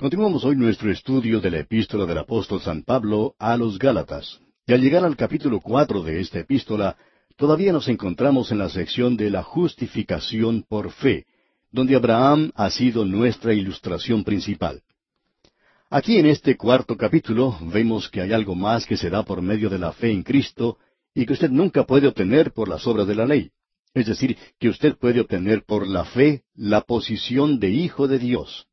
Continuamos hoy nuestro estudio de la epístola del apóstol San Pablo a los Gálatas. Y al llegar al capítulo cuatro de esta epístola, todavía nos encontramos en la sección de la justificación por fe, donde Abraham ha sido nuestra ilustración principal. Aquí en este cuarto capítulo vemos que hay algo más que se da por medio de la fe en Cristo y que usted nunca puede obtener por las obras de la ley. Es decir, que usted puede obtener por la fe la posición de hijo de Dios.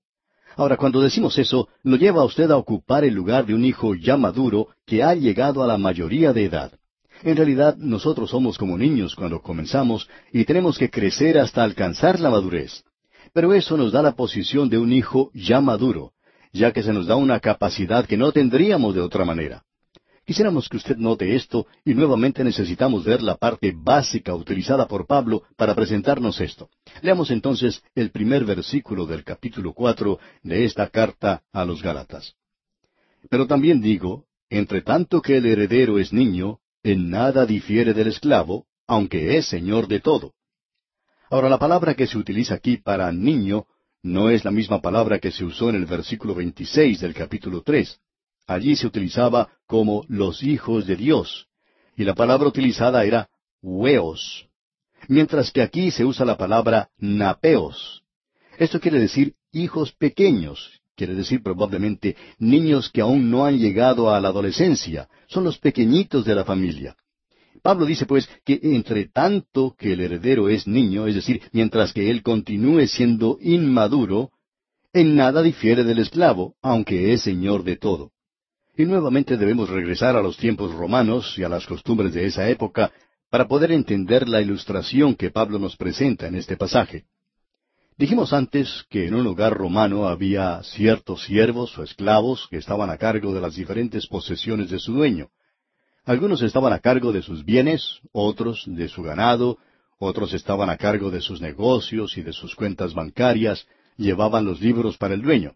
Ahora, cuando decimos eso, lo lleva a usted a ocupar el lugar de un hijo ya maduro que ha llegado a la mayoría de edad. En realidad, nosotros somos como niños cuando comenzamos y tenemos que crecer hasta alcanzar la madurez. Pero eso nos da la posición de un hijo ya maduro, ya que se nos da una capacidad que no tendríamos de otra manera. Quisiéramos que usted note esto y nuevamente necesitamos ver la parte básica utilizada por Pablo para presentarnos esto. Leamos entonces el primer versículo del capítulo cuatro de esta carta a los Gálatas. Pero también digo, entre tanto que el heredero es niño, en nada difiere del esclavo, aunque es señor de todo. Ahora la palabra que se utiliza aquí para niño no es la misma palabra que se usó en el versículo 26 del capítulo tres. Allí se utilizaba como los hijos de Dios, y la palabra utilizada era hueos, mientras que aquí se usa la palabra napeos. Esto quiere decir hijos pequeños, quiere decir probablemente niños que aún no han llegado a la adolescencia, son los pequeñitos de la familia. Pablo dice pues que entre tanto que el heredero es niño, es decir, mientras que él continúe siendo inmaduro, en nada difiere del esclavo, aunque es señor de todo. Y nuevamente debemos regresar a los tiempos romanos y a las costumbres de esa época para poder entender la ilustración que Pablo nos presenta en este pasaje. Dijimos antes que en un hogar romano había ciertos siervos o esclavos que estaban a cargo de las diferentes posesiones de su dueño. Algunos estaban a cargo de sus bienes, otros de su ganado, otros estaban a cargo de sus negocios y de sus cuentas bancarias, llevaban los libros para el dueño.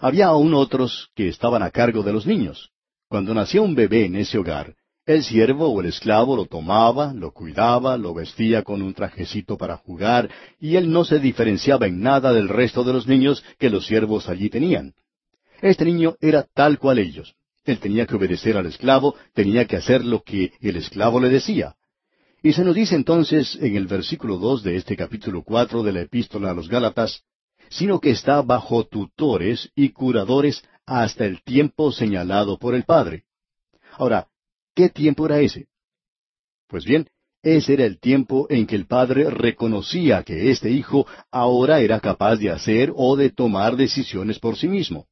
Había aún otros que estaban a cargo de los niños. Cuando nacía un bebé en ese hogar, el siervo o el esclavo lo tomaba, lo cuidaba, lo vestía con un trajecito para jugar, y él no se diferenciaba en nada del resto de los niños que los siervos allí tenían. Este niño era tal cual ellos. Él tenía que obedecer al esclavo, tenía que hacer lo que el esclavo le decía. Y se nos dice entonces en el versículo dos de este capítulo cuatro de la epístola a los Gálatas, sino que está bajo tutores y curadores hasta el tiempo señalado por el Padre. Ahora, ¿qué tiempo era ese? Pues bien, ese era el tiempo en que el Padre reconocía que este Hijo ahora era capaz de hacer o de tomar decisiones por sí mismo.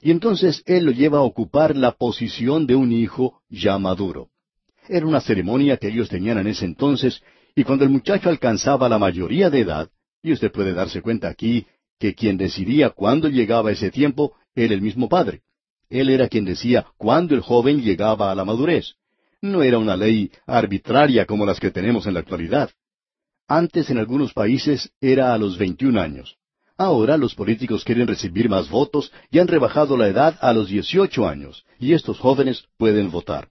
Y entonces Él lo lleva a ocupar la posición de un Hijo ya maduro. Era una ceremonia que ellos tenían en ese entonces, y cuando el muchacho alcanzaba la mayoría de edad, y usted puede darse cuenta aquí que quien decidía cuándo llegaba ese tiempo era el mismo Padre. Él era quien decía cuándo el joven llegaba a la madurez. No era una ley arbitraria como las que tenemos en la actualidad. Antes en algunos países era a los 21 años. Ahora los políticos quieren recibir más votos y han rebajado la edad a los 18 años, y estos jóvenes pueden votar.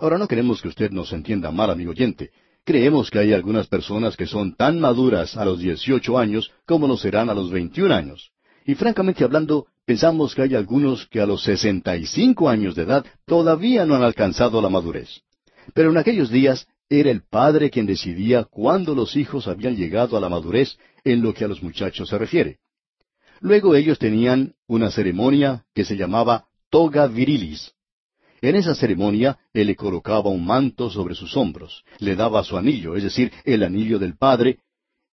Ahora no queremos que usted nos entienda mal, amigo oyente. Creemos que hay algunas personas que son tan maduras a los 18 años como lo serán a los 21 años. Y francamente hablando, pensamos que hay algunos que a los 65 años de edad todavía no han alcanzado la madurez. Pero en aquellos días era el padre quien decidía cuándo los hijos habían llegado a la madurez en lo que a los muchachos se refiere. Luego ellos tenían una ceremonia que se llamaba toga virilis, en esa ceremonia, él le colocaba un manto sobre sus hombros, le daba su anillo, es decir, el anillo del padre,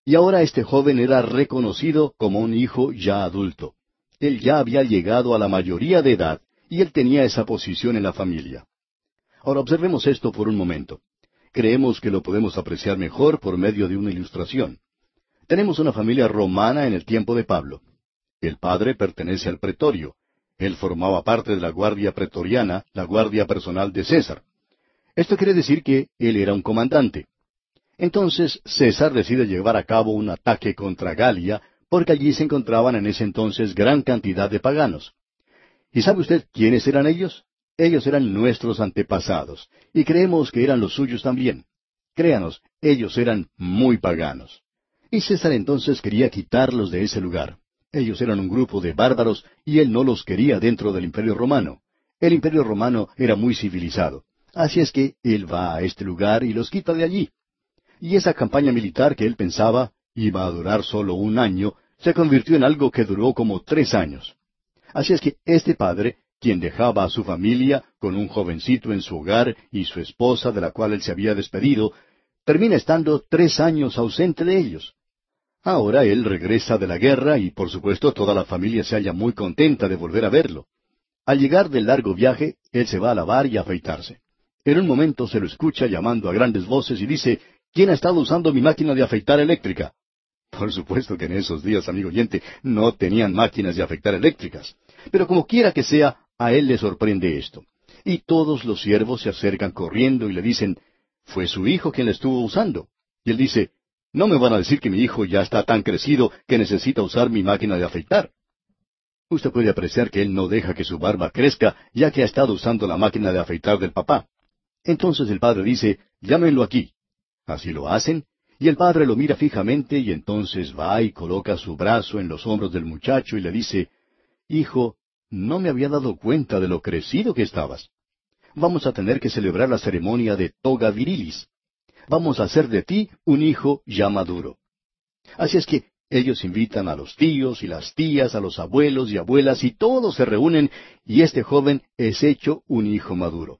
y ahora este joven era reconocido como un hijo ya adulto. Él ya había llegado a la mayoría de edad, y él tenía esa posición en la familia. Ahora observemos esto por un momento. Creemos que lo podemos apreciar mejor por medio de una ilustración. Tenemos una familia romana en el tiempo de Pablo. El padre pertenece al pretorio, él formaba parte de la guardia pretoriana, la guardia personal de César. Esto quiere decir que él era un comandante. Entonces César decide llevar a cabo un ataque contra Galia, porque allí se encontraban en ese entonces gran cantidad de paganos. ¿Y sabe usted quiénes eran ellos? Ellos eran nuestros antepasados, y creemos que eran los suyos también. Créanos, ellos eran muy paganos. Y César entonces quería quitarlos de ese lugar. Ellos eran un grupo de bárbaros y él no los quería dentro del imperio romano. El imperio romano era muy civilizado. Así es que él va a este lugar y los quita de allí. Y esa campaña militar que él pensaba iba a durar solo un año, se convirtió en algo que duró como tres años. Así es que este padre, quien dejaba a su familia con un jovencito en su hogar y su esposa de la cual él se había despedido, termina estando tres años ausente de ellos. Ahora él regresa de la guerra y por supuesto toda la familia se halla muy contenta de volver a verlo. Al llegar del largo viaje, él se va a lavar y afeitarse. En un momento se lo escucha llamando a grandes voces y dice, ¿quién ha estado usando mi máquina de afeitar eléctrica? Por supuesto que en esos días, amigo oyente, no tenían máquinas de afeitar eléctricas. Pero como quiera que sea, a él le sorprende esto. Y todos los siervos se acercan corriendo y le dicen, fue su hijo quien la estuvo usando. Y él dice, no me van a decir que mi hijo ya está tan crecido que necesita usar mi máquina de afeitar. Usted puede apreciar que él no deja que su barba crezca, ya que ha estado usando la máquina de afeitar del papá. Entonces el padre dice, llámenlo aquí. Así lo hacen, y el padre lo mira fijamente y entonces va y coloca su brazo en los hombros del muchacho y le dice, Hijo, no me había dado cuenta de lo crecido que estabas. Vamos a tener que celebrar la ceremonia de toga virilis vamos a hacer de ti un hijo ya maduro. Así es que ellos invitan a los tíos y las tías, a los abuelos y abuelas, y todos se reúnen, y este joven es hecho un hijo maduro.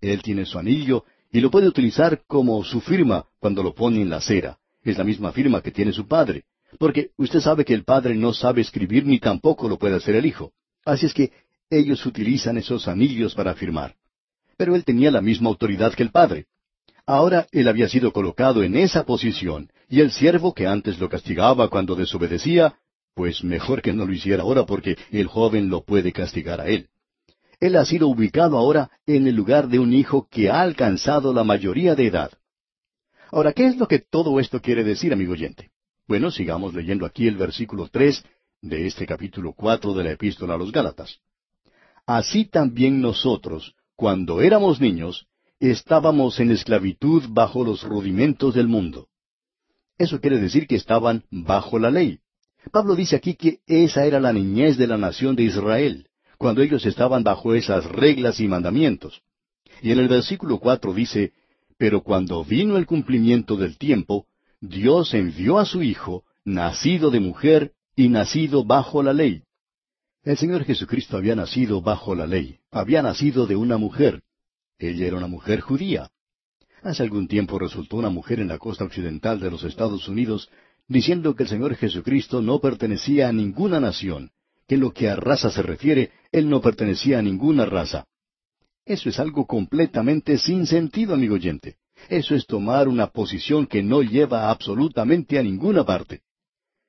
Él tiene su anillo y lo puede utilizar como su firma cuando lo pone en la acera. Es la misma firma que tiene su padre. Porque usted sabe que el padre no sabe escribir ni tampoco lo puede hacer el hijo. Así es que ellos utilizan esos anillos para firmar. Pero él tenía la misma autoridad que el padre. Ahora él había sido colocado en esa posición, y el siervo que antes lo castigaba cuando desobedecía, pues mejor que no lo hiciera ahora porque el joven lo puede castigar a él. Él ha sido ubicado ahora en el lugar de un hijo que ha alcanzado la mayoría de edad. Ahora, ¿qué es lo que todo esto quiere decir, amigo oyente? Bueno, sigamos leyendo aquí el versículo tres de este capítulo cuatro de la epístola a los Gálatas. Así también nosotros, cuando éramos niños, estábamos en esclavitud bajo los rudimentos del mundo. Eso quiere decir que estaban bajo la ley. Pablo dice aquí que esa era la niñez de la nación de Israel, cuando ellos estaban bajo esas reglas y mandamientos. Y en el versículo cuatro dice, Pero cuando vino el cumplimiento del tiempo, Dios envió a su Hijo, nacido de mujer y nacido bajo la ley. El Señor Jesucristo había nacido bajo la ley, había nacido de una mujer, ella era una mujer judía. Hace algún tiempo resultó una mujer en la costa occidental de los Estados Unidos diciendo que el Señor Jesucristo no pertenecía a ninguna nación, que lo que a raza se refiere, Él no pertenecía a ninguna raza. Eso es algo completamente sin sentido, amigo oyente. Eso es tomar una posición que no lleva absolutamente a ninguna parte.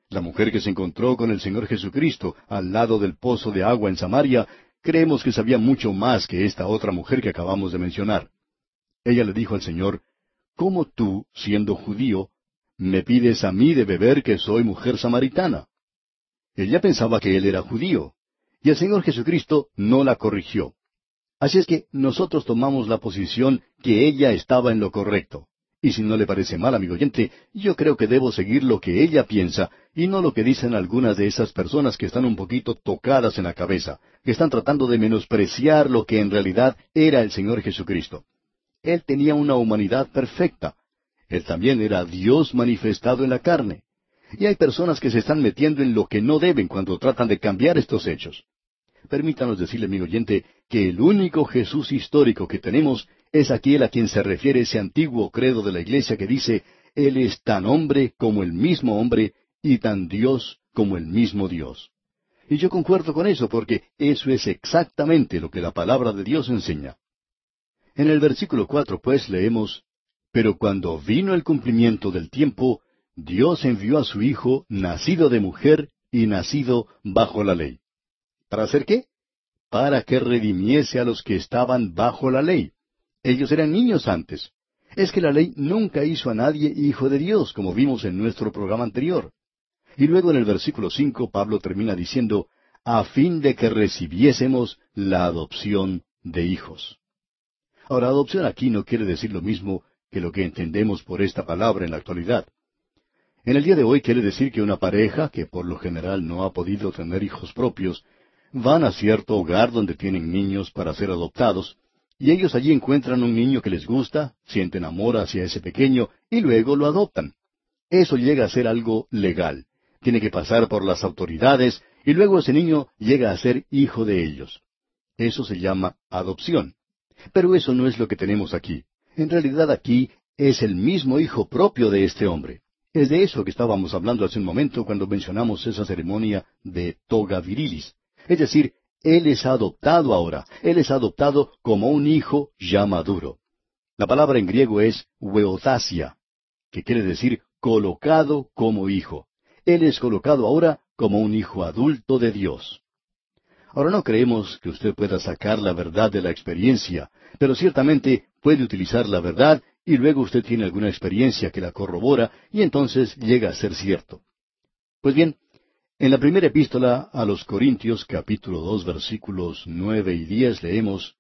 La mujer que se encontró con el Señor Jesucristo al lado del pozo de agua en Samaria creemos que sabía mucho más que esta otra mujer que acabamos de mencionar. Ella le dijo al Señor, ¿Cómo tú, siendo judío, me pides a mí de beber que soy mujer samaritana? Ella pensaba que él era judío, y el Señor Jesucristo no la corrigió. Así es que nosotros tomamos la posición que ella estaba en lo correcto. Y si no le parece mal, amigo oyente, yo creo que debo seguir lo que ella piensa y no lo que dicen algunas de esas personas que están un poquito tocadas en la cabeza, que están tratando de menospreciar lo que en realidad era el Señor Jesucristo. Él tenía una humanidad perfecta. Él también era Dios manifestado en la carne. Y hay personas que se están metiendo en lo que no deben cuando tratan de cambiar estos hechos. Permítanos decirle, amigo oyente, que el único Jesús histórico que tenemos es aquel a quien se refiere ese antiguo credo de la iglesia que dice, Él es tan hombre como el mismo hombre y tan Dios como el mismo Dios. Y yo concuerdo con eso porque eso es exactamente lo que la palabra de Dios enseña. En el versículo cuatro, pues, leemos, Pero cuando vino el cumplimiento del tiempo, Dios envió a su Hijo, nacido de mujer y nacido bajo la ley. ¿Para hacer qué? Para que redimiese a los que estaban bajo la ley. Ellos eran niños antes. Es que la ley nunca hizo a nadie hijo de Dios, como vimos en nuestro programa anterior. Y luego en el versículo cinco Pablo termina diciendo, a fin de que recibiésemos la adopción de hijos. Ahora, adopción aquí no quiere decir lo mismo que lo que entendemos por esta palabra en la actualidad. En el día de hoy quiere decir que una pareja, que por lo general no ha podido tener hijos propios, van a cierto hogar donde tienen niños para ser adoptados, y ellos allí encuentran un niño que les gusta, sienten amor hacia ese pequeño, y luego lo adoptan. Eso llega a ser algo legal. Tiene que pasar por las autoridades, y luego ese niño llega a ser hijo de ellos. Eso se llama adopción. Pero eso no es lo que tenemos aquí. En realidad aquí es el mismo hijo propio de este hombre. Es de eso que estábamos hablando hace un momento cuando mencionamos esa ceremonia de toga virilis. Es decir, él es adoptado ahora. Él es adoptado como un hijo ya maduro. La palabra en griego es weotasia, que quiere decir colocado como hijo. Él es colocado ahora como un hijo adulto de Dios. Ahora no creemos que usted pueda sacar la verdad de la experiencia, pero ciertamente puede utilizar la verdad y luego usted tiene alguna experiencia que la corrobora y entonces llega a ser cierto. Pues bien, en la primera epístola a los Corintios capítulo dos versículos nueve y diez leemos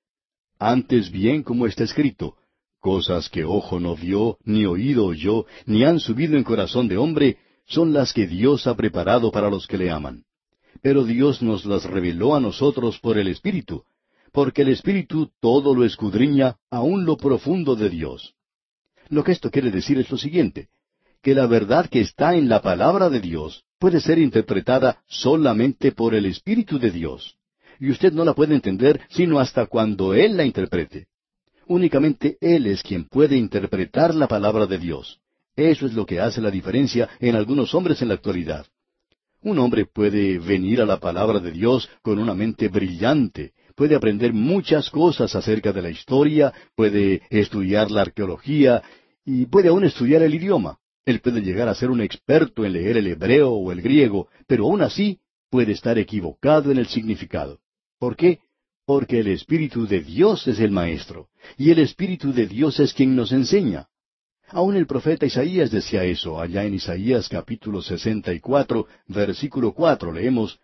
Antes bien como está escrito, cosas que ojo no vio, ni oído oyó, ni han subido en corazón de hombre, son las que Dios ha preparado para los que le aman. Pero Dios nos las reveló a nosotros por el Espíritu, porque el Espíritu todo lo escudriña aun lo profundo de Dios. Lo que esto quiere decir es lo siguiente, que la verdad que está en la palabra de Dios puede ser interpretada solamente por el Espíritu de Dios, y usted no la puede entender sino hasta cuando Él la interprete. Únicamente Él es quien puede interpretar la palabra de Dios. Eso es lo que hace la diferencia en algunos hombres en la actualidad. Un hombre puede venir a la palabra de Dios con una mente brillante, puede aprender muchas cosas acerca de la historia, puede estudiar la arqueología y puede aún estudiar el idioma. Él puede llegar a ser un experto en leer el hebreo o el griego, pero aún así puede estar equivocado en el significado. ¿Por qué? Porque el Espíritu de Dios es el Maestro, y el Espíritu de Dios es quien nos enseña. Aún el profeta Isaías decía eso, allá en Isaías capítulo sesenta y cuatro, versículo cuatro, leemos,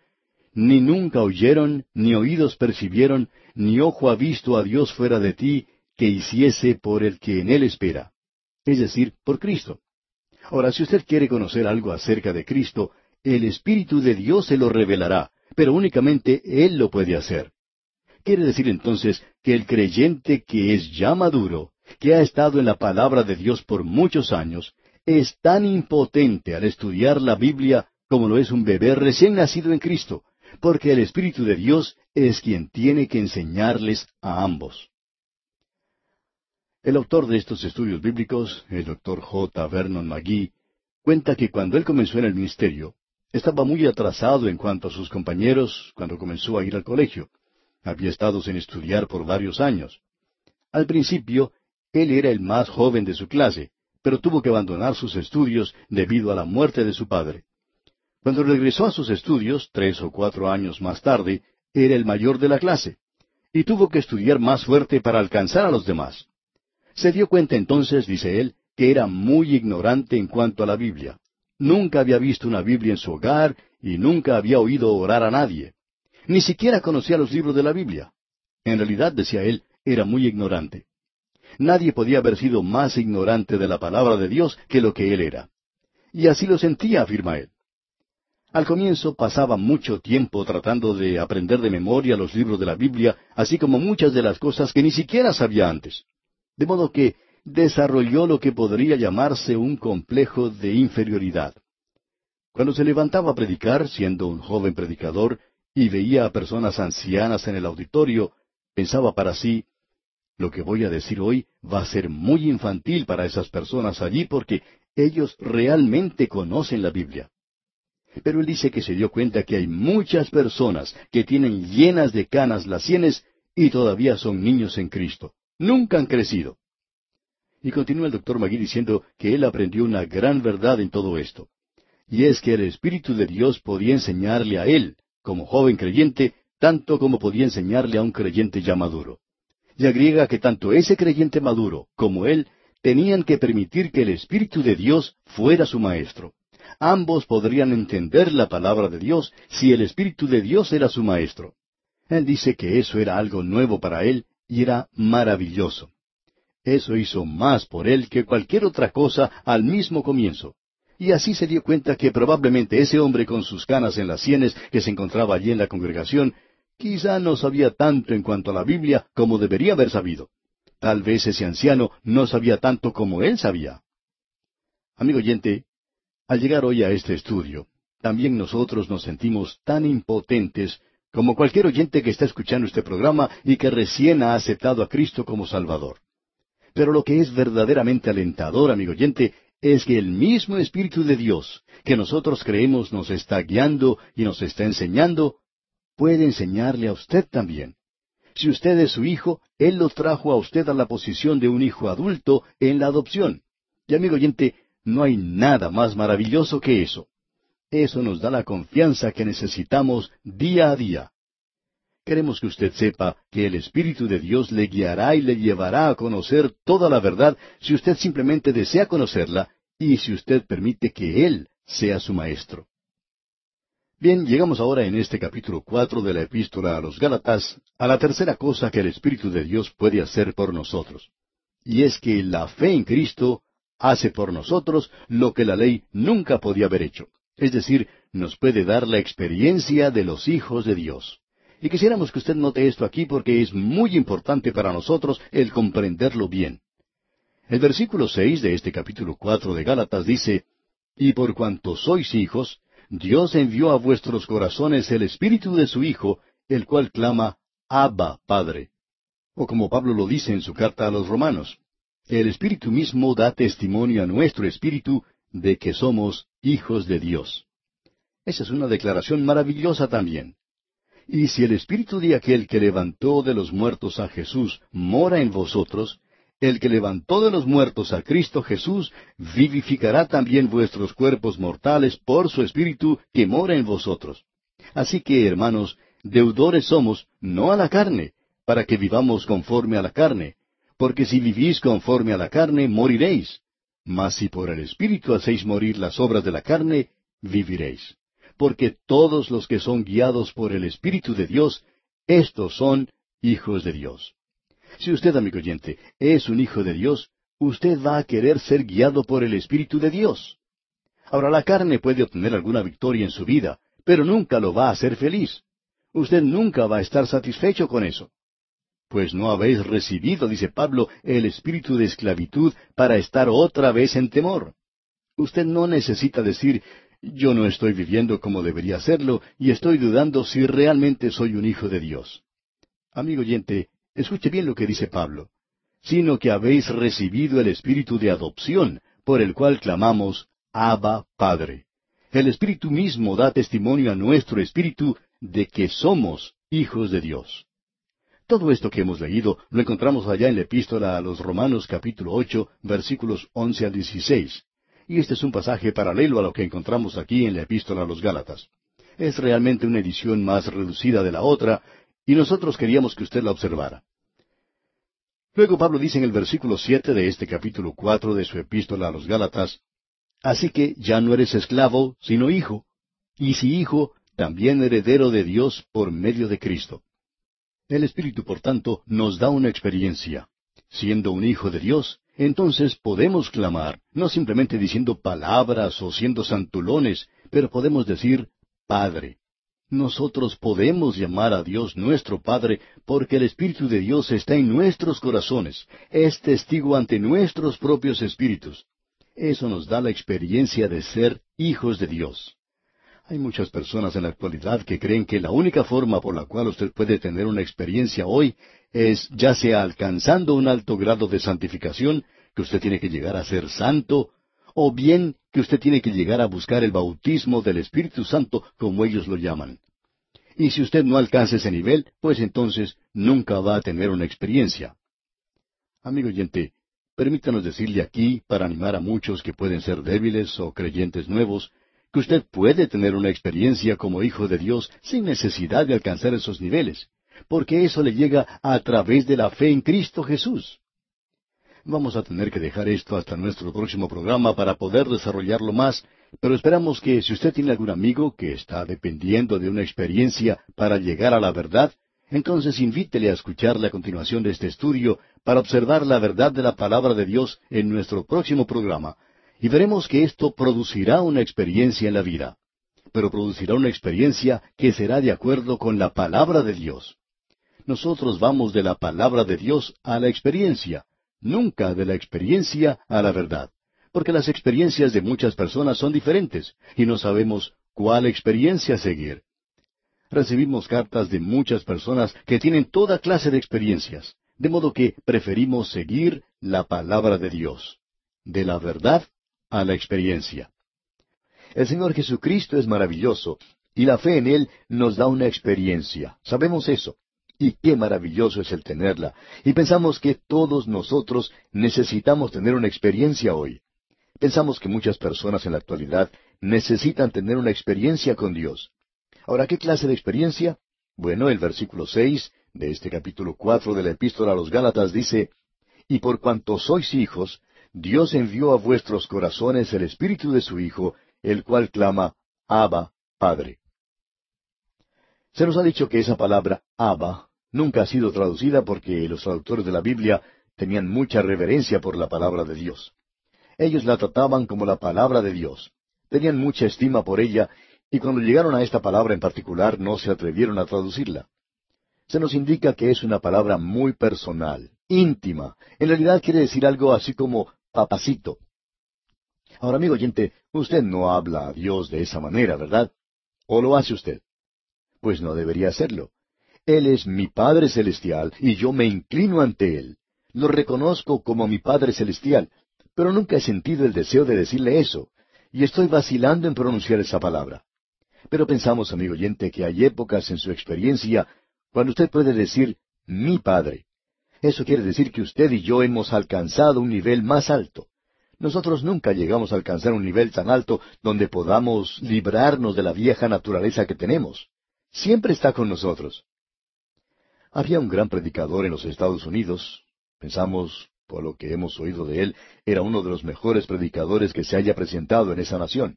Ni nunca oyeron, ni oídos percibieron, ni ojo ha visto a Dios fuera de ti, que hiciese por el que en él espera es decir, por Cristo. Ahora, si usted quiere conocer algo acerca de Cristo, el Espíritu de Dios se lo revelará, pero únicamente Él lo puede hacer. Quiere decir entonces que el creyente que es ya maduro, que ha estado en la palabra de Dios por muchos años, es tan impotente al estudiar la Biblia como lo es un bebé recién nacido en Cristo, porque el Espíritu de Dios es quien tiene que enseñarles a ambos. El autor de estos estudios bíblicos, el doctor J. Vernon McGee, cuenta que cuando él comenzó en el ministerio, estaba muy atrasado en cuanto a sus compañeros cuando comenzó a ir al colegio. Había estado sin estudiar por varios años. Al principio, él era el más joven de su clase, pero tuvo que abandonar sus estudios debido a la muerte de su padre. Cuando regresó a sus estudios, tres o cuatro años más tarde, era el mayor de la clase, y tuvo que estudiar más fuerte para alcanzar a los demás. Se dio cuenta entonces, dice él, que era muy ignorante en cuanto a la Biblia. Nunca había visto una Biblia en su hogar y nunca había oído orar a nadie. Ni siquiera conocía los libros de la Biblia. En realidad, decía él, era muy ignorante. Nadie podía haber sido más ignorante de la palabra de Dios que lo que él era. Y así lo sentía, afirma él. Al comienzo pasaba mucho tiempo tratando de aprender de memoria los libros de la Biblia, así como muchas de las cosas que ni siquiera sabía antes de modo que desarrolló lo que podría llamarse un complejo de inferioridad. Cuando se levantaba a predicar, siendo un joven predicador, y veía a personas ancianas en el auditorio, pensaba para sí, lo que voy a decir hoy va a ser muy infantil para esas personas allí porque ellos realmente conocen la Biblia. Pero él dice que se dio cuenta que hay muchas personas que tienen llenas de canas las sienes y todavía son niños en Cristo. Nunca han crecido. Y continúa el doctor Magui diciendo que él aprendió una gran verdad en todo esto. Y es que el Espíritu de Dios podía enseñarle a él, como joven creyente, tanto como podía enseñarle a un creyente ya maduro. Y agrega que tanto ese creyente maduro como él tenían que permitir que el Espíritu de Dios fuera su maestro. Ambos podrían entender la palabra de Dios si el Espíritu de Dios era su maestro. Él dice que eso era algo nuevo para él y era maravilloso. Eso hizo más por él que cualquier otra cosa al mismo comienzo. y así se dio cuenta que probablemente ese hombre con sus canas en las sienes que se encontraba allí en la congregación, quizá no sabía tanto en cuanto a la Biblia como debería haber sabido. Tal vez ese anciano no sabía tanto como él sabía. Amigo oyente, al llegar hoy a este estudio, también nosotros nos sentimos tan impotentes como cualquier oyente que está escuchando este programa y que recién ha aceptado a Cristo como Salvador. Pero lo que es verdaderamente alentador, amigo oyente, es que el mismo Espíritu de Dios, que nosotros creemos nos está guiando y nos está enseñando, puede enseñarle a usted también. Si usted es su hijo, Él lo trajo a usted a la posición de un hijo adulto en la adopción. Y amigo oyente, no hay nada más maravilloso que eso. Eso nos da la confianza que necesitamos día a día. Queremos que usted sepa que el Espíritu de Dios le guiará y le llevará a conocer toda la verdad si usted simplemente desea conocerla y si usted permite que Él sea su maestro. Bien, llegamos ahora en este capítulo cuatro de la epístola a los Gálatas a la tercera cosa que el Espíritu de Dios puede hacer por nosotros. Y es que la fe en Cristo hace por nosotros lo que la ley nunca podía haber hecho. Es decir, nos puede dar la experiencia de los hijos de Dios. Y quisiéramos que usted note esto aquí porque es muy importante para nosotros el comprenderlo bien. El versículo seis de este capítulo cuatro de Gálatas dice, Y por cuanto sois hijos, Dios envió a vuestros corazones el espíritu de su Hijo, el cual clama, Abba, Padre. O como Pablo lo dice en su carta a los romanos, el espíritu mismo da testimonio a nuestro espíritu de que somos hijos de Dios. Esa es una declaración maravillosa también. Y si el Espíritu de aquel que levantó de los muertos a Jesús mora en vosotros, el que levantó de los muertos a Cristo Jesús vivificará también vuestros cuerpos mortales por su Espíritu que mora en vosotros. Así que, hermanos, deudores somos, no a la carne, para que vivamos conforme a la carne, porque si vivís conforme a la carne, moriréis. Mas si por el Espíritu hacéis morir las obras de la carne, viviréis porque todos los que son guiados por el Espíritu de Dios, estos son hijos de Dios. Si usted, amigo oyente, es un hijo de Dios, usted va a querer ser guiado por el Espíritu de Dios. Ahora, la carne puede obtener alguna victoria en su vida, pero nunca lo va a hacer feliz. Usted nunca va a estar satisfecho con eso. Pues no habéis recibido, dice Pablo, el espíritu de esclavitud para estar otra vez en temor. Usted no necesita decir, yo no estoy viviendo como debería hacerlo y estoy dudando si realmente soy un hijo de Dios. Amigo oyente, escuche bien lo que dice Pablo, sino que habéis recibido el espíritu de adopción, por el cual clamamos, Abba Padre. El Espíritu mismo da testimonio a nuestro espíritu de que somos hijos de Dios. Todo esto que hemos leído lo encontramos allá en la epístola a los Romanos capítulo ocho, versículos once al dieciséis y este es un pasaje paralelo a lo que encontramos aquí en la epístola a los Gálatas. Es realmente una edición más reducida de la otra, y nosotros queríamos que usted la observara. Luego Pablo dice en el versículo siete de este capítulo cuatro de su epístola a los Gálatas, Así que ya no eres esclavo, sino hijo, y si hijo, también heredero de Dios por medio de Cristo. El Espíritu, por tanto, nos da una experiencia. Siendo un hijo de Dios, entonces podemos clamar, no simplemente diciendo palabras o siendo santulones, pero podemos decir Padre. Nosotros podemos llamar a Dios nuestro Padre porque el Espíritu de Dios está en nuestros corazones, es testigo ante nuestros propios espíritus. Eso nos da la experiencia de ser hijos de Dios. Hay muchas personas en la actualidad que creen que la única forma por la cual usted puede tener una experiencia hoy es ya sea alcanzando un alto grado de santificación, que usted tiene que llegar a ser santo, o bien que usted tiene que llegar a buscar el bautismo del Espíritu Santo, como ellos lo llaman. Y si usted no alcanza ese nivel, pues entonces nunca va a tener una experiencia. Amigo oyente, permítanos decirle aquí, para animar a muchos que pueden ser débiles o creyentes nuevos, que usted puede tener una experiencia como hijo de Dios sin necesidad de alcanzar esos niveles, porque eso le llega a través de la fe en Cristo Jesús. Vamos a tener que dejar esto hasta nuestro próximo programa para poder desarrollarlo más, pero esperamos que si usted tiene algún amigo que está dependiendo de una experiencia para llegar a la verdad, entonces invítele a escuchar la continuación de este estudio para observar la verdad de la palabra de Dios en nuestro próximo programa, Y veremos que esto producirá una experiencia en la vida, pero producirá una experiencia que será de acuerdo con la palabra de Dios. Nosotros vamos de la palabra de Dios a la experiencia, nunca de la experiencia a la verdad, porque las experiencias de muchas personas son diferentes y no sabemos cuál experiencia seguir. Recibimos cartas de muchas personas que tienen toda clase de experiencias, de modo que preferimos seguir la palabra de Dios, de la verdad a la experiencia. El Señor Jesucristo es maravilloso y la fe en Él nos da una experiencia. Sabemos eso. Y qué maravilloso es el tenerla. Y pensamos que todos nosotros necesitamos tener una experiencia hoy. Pensamos que muchas personas en la actualidad necesitan tener una experiencia con Dios. Ahora, ¿qué clase de experiencia? Bueno, el versículo seis de este capítulo cuatro de la Epístola a los Gálatas dice, Y por cuanto sois hijos, Dios envió a vuestros corazones el Espíritu de su Hijo, el cual clama, Abba, Padre. Se nos ha dicho que esa palabra Abba nunca ha sido traducida porque los traductores de la Biblia tenían mucha reverencia por la palabra de Dios. Ellos la trataban como la palabra de Dios. Tenían mucha estima por ella y cuando llegaron a esta palabra en particular no se atrevieron a traducirla. Se nos indica que es una palabra muy personal, íntima. En realidad quiere decir algo así como papacito. Ahora, amigo oyente, usted no habla a Dios de esa manera, ¿verdad? ¿O lo hace usted? Pues no debería hacerlo. Él es mi Padre Celestial y yo me inclino ante Él. Lo reconozco como mi Padre Celestial, pero nunca he sentido el deseo de decirle eso, y estoy vacilando en pronunciar esa palabra. Pero pensamos, amigo oyente, que hay épocas en su experiencia cuando usted puede decir mi Padre. Eso quiere decir que usted y yo hemos alcanzado un nivel más alto. Nosotros nunca llegamos a alcanzar un nivel tan alto donde podamos librarnos de la vieja naturaleza que tenemos. Siempre está con nosotros. Había un gran predicador en los Estados Unidos. Pensamos, por lo que hemos oído de él, era uno de los mejores predicadores que se haya presentado en esa nación.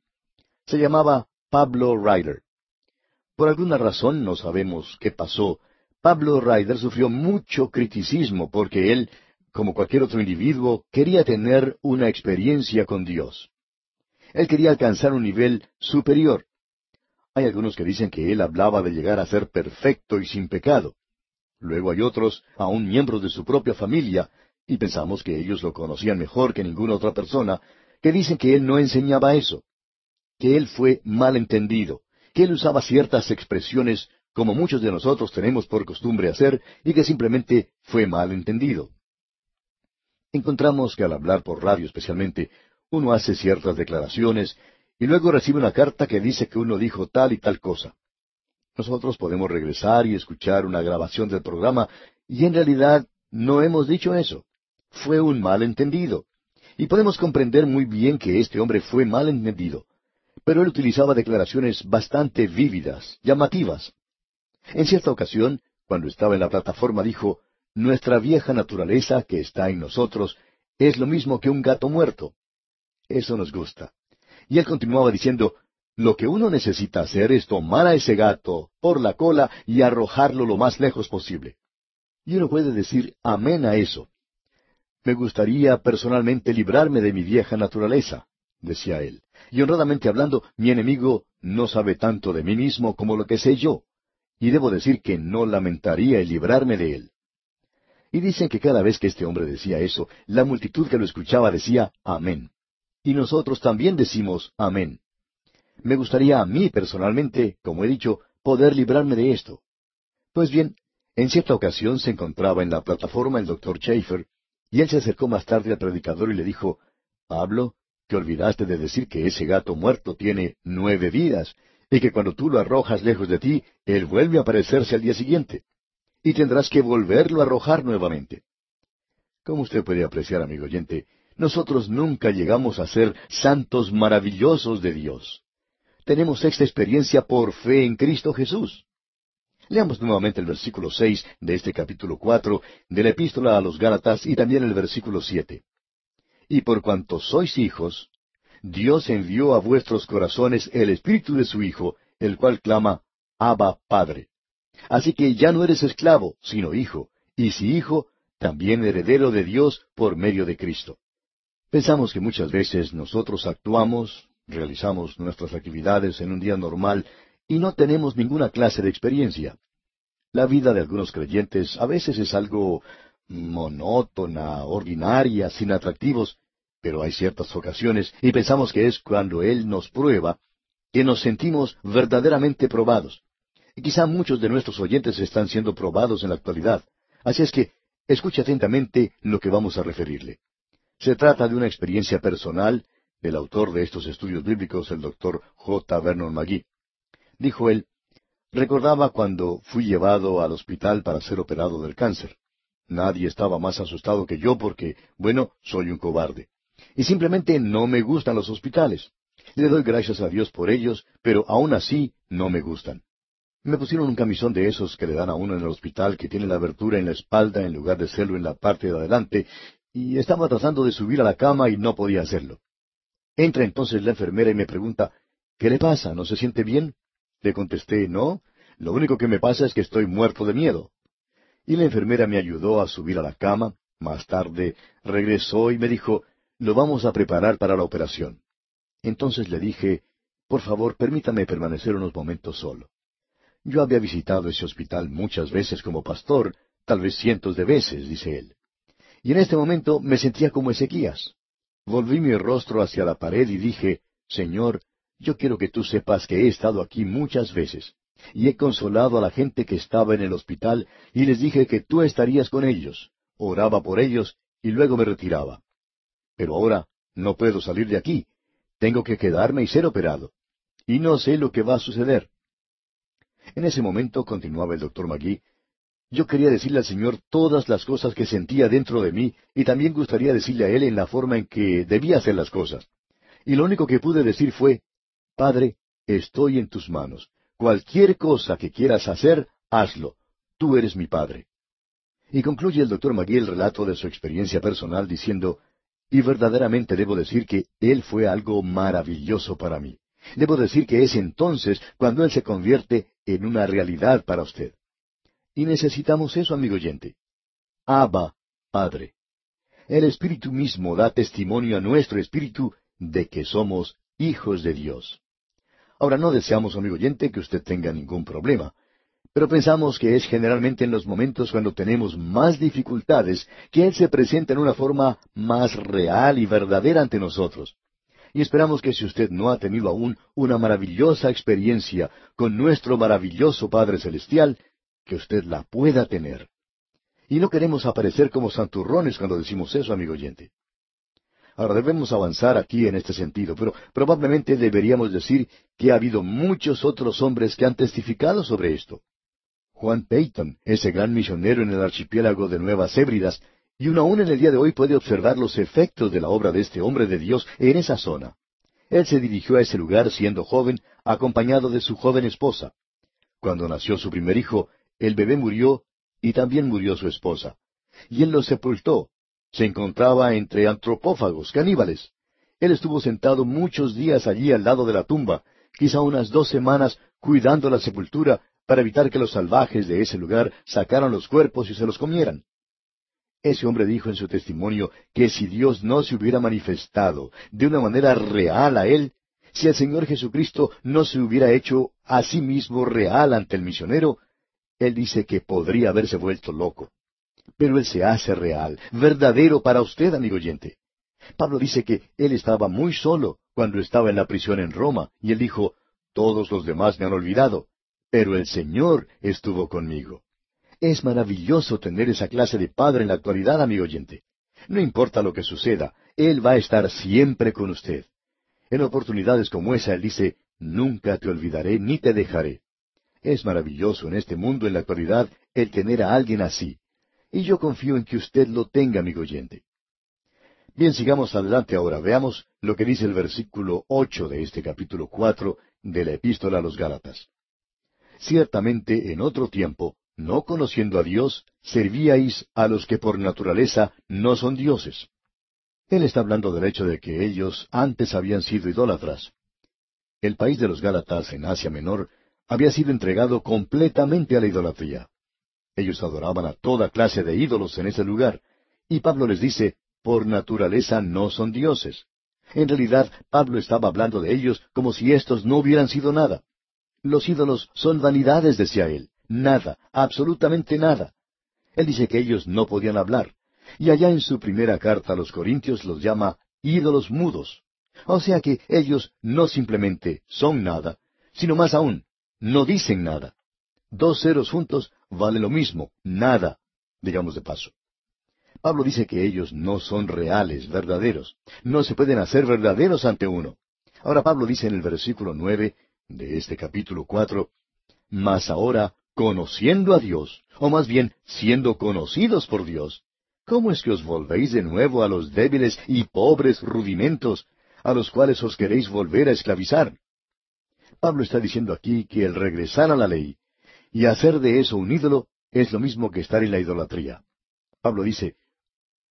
Se llamaba Pablo Ryder. Por alguna razón, no sabemos qué pasó, Pablo Ryder sufrió mucho criticismo porque él como cualquier otro individuo, quería tener una experiencia con Dios. Él quería alcanzar un nivel superior. Hay algunos que dicen que él hablaba de llegar a ser perfecto y sin pecado. Luego hay otros, aun miembros de su propia familia, y pensamos que ellos lo conocían mejor que ninguna otra persona, que dicen que él no enseñaba eso, que él fue mal entendido, que él usaba ciertas expresiones como muchos de nosotros tenemos por costumbre hacer y que simplemente fue mal entendido encontramos que al hablar por radio especialmente, uno hace ciertas declaraciones y luego recibe una carta que dice que uno dijo tal y tal cosa. Nosotros podemos regresar y escuchar una grabación del programa y en realidad no hemos dicho eso. Fue un malentendido. Y podemos comprender muy bien que este hombre fue mal entendido. Pero él utilizaba declaraciones bastante vívidas, llamativas. En cierta ocasión, cuando estaba en la plataforma, dijo, nuestra vieja naturaleza que está en nosotros es lo mismo que un gato muerto. Eso nos gusta. Y él continuaba diciendo, lo que uno necesita hacer es tomar a ese gato por la cola y arrojarlo lo más lejos posible. Y uno puede decir amén a eso. Me gustaría personalmente librarme de mi vieja naturaleza, decía él. Y honradamente hablando, mi enemigo no sabe tanto de mí mismo como lo que sé yo. Y debo decir que no lamentaría el librarme de él. Y dicen que cada vez que este hombre decía eso, la multitud que lo escuchaba decía Amén. Y nosotros también decimos Amén. Me gustaría a mí personalmente, como he dicho, poder librarme de esto. Pues bien, en cierta ocasión se encontraba en la plataforma el doctor Schaefer, y él se acercó más tarde al predicador y le dijo, Pablo, te olvidaste de decir que ese gato muerto tiene nueve vidas, y que cuando tú lo arrojas lejos de ti, él vuelve a aparecerse al día siguiente y tendrás que volverlo a arrojar nuevamente. Como usted puede apreciar, amigo oyente, nosotros nunca llegamos a ser santos maravillosos de Dios. Tenemos esta experiencia por fe en Cristo Jesús. Leamos nuevamente el versículo seis de este capítulo cuatro de la epístola a los Gálatas y también el versículo siete. Y por cuanto sois hijos, Dios envió a vuestros corazones el Espíritu de su Hijo, el cual clama, Abba Padre. Así que ya no eres esclavo, sino hijo, y si hijo, también heredero de Dios por medio de Cristo. Pensamos que muchas veces nosotros actuamos, realizamos nuestras actividades en un día normal y no tenemos ninguna clase de experiencia. La vida de algunos creyentes a veces es algo monótona, ordinaria, sin atractivos, pero hay ciertas ocasiones, y pensamos que es cuando Él nos prueba, que nos sentimos verdaderamente probados. Y quizá muchos de nuestros oyentes están siendo probados en la actualidad. Así es que escuche atentamente lo que vamos a referirle. Se trata de una experiencia personal del autor de estos estudios bíblicos, el doctor J. Vernon McGee. Dijo él, recordaba cuando fui llevado al hospital para ser operado del cáncer. Nadie estaba más asustado que yo porque, bueno, soy un cobarde. Y simplemente no me gustan los hospitales. Le doy gracias a Dios por ellos, pero aún así no me gustan. Me pusieron un camisón de esos que le dan a uno en el hospital que tiene la abertura en la espalda en lugar de serlo en la parte de adelante, y estaba tratando de subir a la cama y no podía hacerlo. Entra entonces la enfermera y me pregunta, ¿qué le pasa? ¿No se siente bien? Le contesté, no, lo único que me pasa es que estoy muerto de miedo. Y la enfermera me ayudó a subir a la cama, más tarde regresó y me dijo, lo vamos a preparar para la operación. Entonces le dije, por favor, permítame permanecer unos momentos solo. Yo había visitado ese hospital muchas veces como pastor, tal vez cientos de veces, dice él. Y en este momento me sentía como Ezequías. Volví mi rostro hacia la pared y dije, Señor, yo quiero que tú sepas que he estado aquí muchas veces, y he consolado a la gente que estaba en el hospital, y les dije que tú estarías con ellos. Oraba por ellos, y luego me retiraba. Pero ahora no puedo salir de aquí. Tengo que quedarme y ser operado. Y no sé lo que va a suceder. En ese momento, continuaba el doctor Magui, yo quería decirle al Señor todas las cosas que sentía dentro de mí y también gustaría decirle a Él en la forma en que debía hacer las cosas. Y lo único que pude decir fue, Padre, estoy en tus manos. Cualquier cosa que quieras hacer, hazlo. Tú eres mi Padre. Y concluye el doctor Magui el relato de su experiencia personal diciendo, y verdaderamente debo decir que Él fue algo maravilloso para mí. Debo decir que es entonces cuando Él se convierte en una realidad para usted. Y necesitamos eso, amigo oyente. Abba, Padre. El Espíritu mismo da testimonio a nuestro Espíritu de que somos hijos de Dios. Ahora no deseamos, amigo oyente, que usted tenga ningún problema, pero pensamos que es generalmente en los momentos cuando tenemos más dificultades que Él se presenta en una forma más real y verdadera ante nosotros. Y esperamos que si usted no ha tenido aún una maravillosa experiencia con nuestro maravilloso Padre Celestial, que usted la pueda tener. Y no queremos aparecer como santurrones cuando decimos eso, amigo oyente. Ahora debemos avanzar aquí en este sentido, pero probablemente deberíamos decir que ha habido muchos otros hombres que han testificado sobre esto. Juan Peyton, ese gran misionero en el archipiélago de Nuevas Hébridas, y uno aún en el día de hoy puede observar los efectos de la obra de este hombre de Dios en esa zona. Él se dirigió a ese lugar siendo joven, acompañado de su joven esposa. Cuando nació su primer hijo, el bebé murió y también murió su esposa. Y él lo sepultó. Se encontraba entre antropófagos, caníbales. Él estuvo sentado muchos días allí al lado de la tumba, quizá unas dos semanas, cuidando la sepultura para evitar que los salvajes de ese lugar sacaran los cuerpos y se los comieran. Ese hombre dijo en su testimonio que si Dios no se hubiera manifestado de una manera real a él, si el Señor Jesucristo no se hubiera hecho a sí mismo real ante el misionero, él dice que podría haberse vuelto loco. Pero Él se hace real, verdadero para usted, amigo oyente. Pablo dice que Él estaba muy solo cuando estaba en la prisión en Roma, y Él dijo, Todos los demás me han olvidado, pero el Señor estuvo conmigo. Es maravilloso tener esa clase de Padre en la actualidad, amigo oyente. No importa lo que suceda, Él va a estar siempre con usted. En oportunidades como esa, Él dice, Nunca te olvidaré ni te dejaré. Es maravilloso en este mundo en la actualidad el tener a alguien así. Y yo confío en que usted lo tenga, amigo oyente. Bien, sigamos adelante ahora. Veamos lo que dice el versículo ocho de este capítulo cuatro de la Epístola a los Gálatas. Ciertamente en otro tiempo, no conociendo a Dios, servíais a los que por naturaleza no son dioses. Él está hablando del hecho de que ellos antes habían sido idólatras. El país de los Gálatas en Asia Menor había sido entregado completamente a la idolatría. Ellos adoraban a toda clase de ídolos en ese lugar, y Pablo les dice, por naturaleza no son dioses. En realidad, Pablo estaba hablando de ellos como si éstos no hubieran sido nada. Los ídolos son vanidades, decía él. Nada, absolutamente nada. Él dice que ellos no podían hablar. Y allá en su primera carta a los Corintios los llama ídolos mudos. O sea que ellos no simplemente son nada, sino más aún, no dicen nada. Dos ceros juntos vale lo mismo, nada, digamos de paso. Pablo dice que ellos no son reales, verdaderos. No se pueden hacer verdaderos ante uno. Ahora Pablo dice en el versículo nueve de este capítulo cuatro, Mas ahora, conociendo a Dios, o más bien siendo conocidos por Dios, ¿cómo es que os volvéis de nuevo a los débiles y pobres rudimentos, a los cuales os queréis volver a esclavizar? Pablo está diciendo aquí que el regresar a la ley y hacer de eso un ídolo es lo mismo que estar en la idolatría. Pablo dice,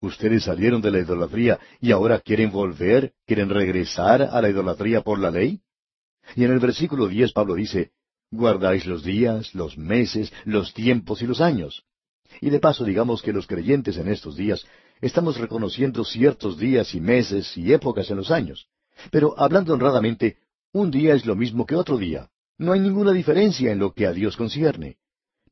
Ustedes salieron de la idolatría y ahora quieren volver, quieren regresar a la idolatría por la ley. Y en el versículo diez Pablo dice, guardáis los días, los meses, los tiempos y los años. Y de paso digamos que los creyentes en estos días estamos reconociendo ciertos días y meses y épocas en los años. Pero hablando honradamente, un día es lo mismo que otro día. No hay ninguna diferencia en lo que a Dios concierne.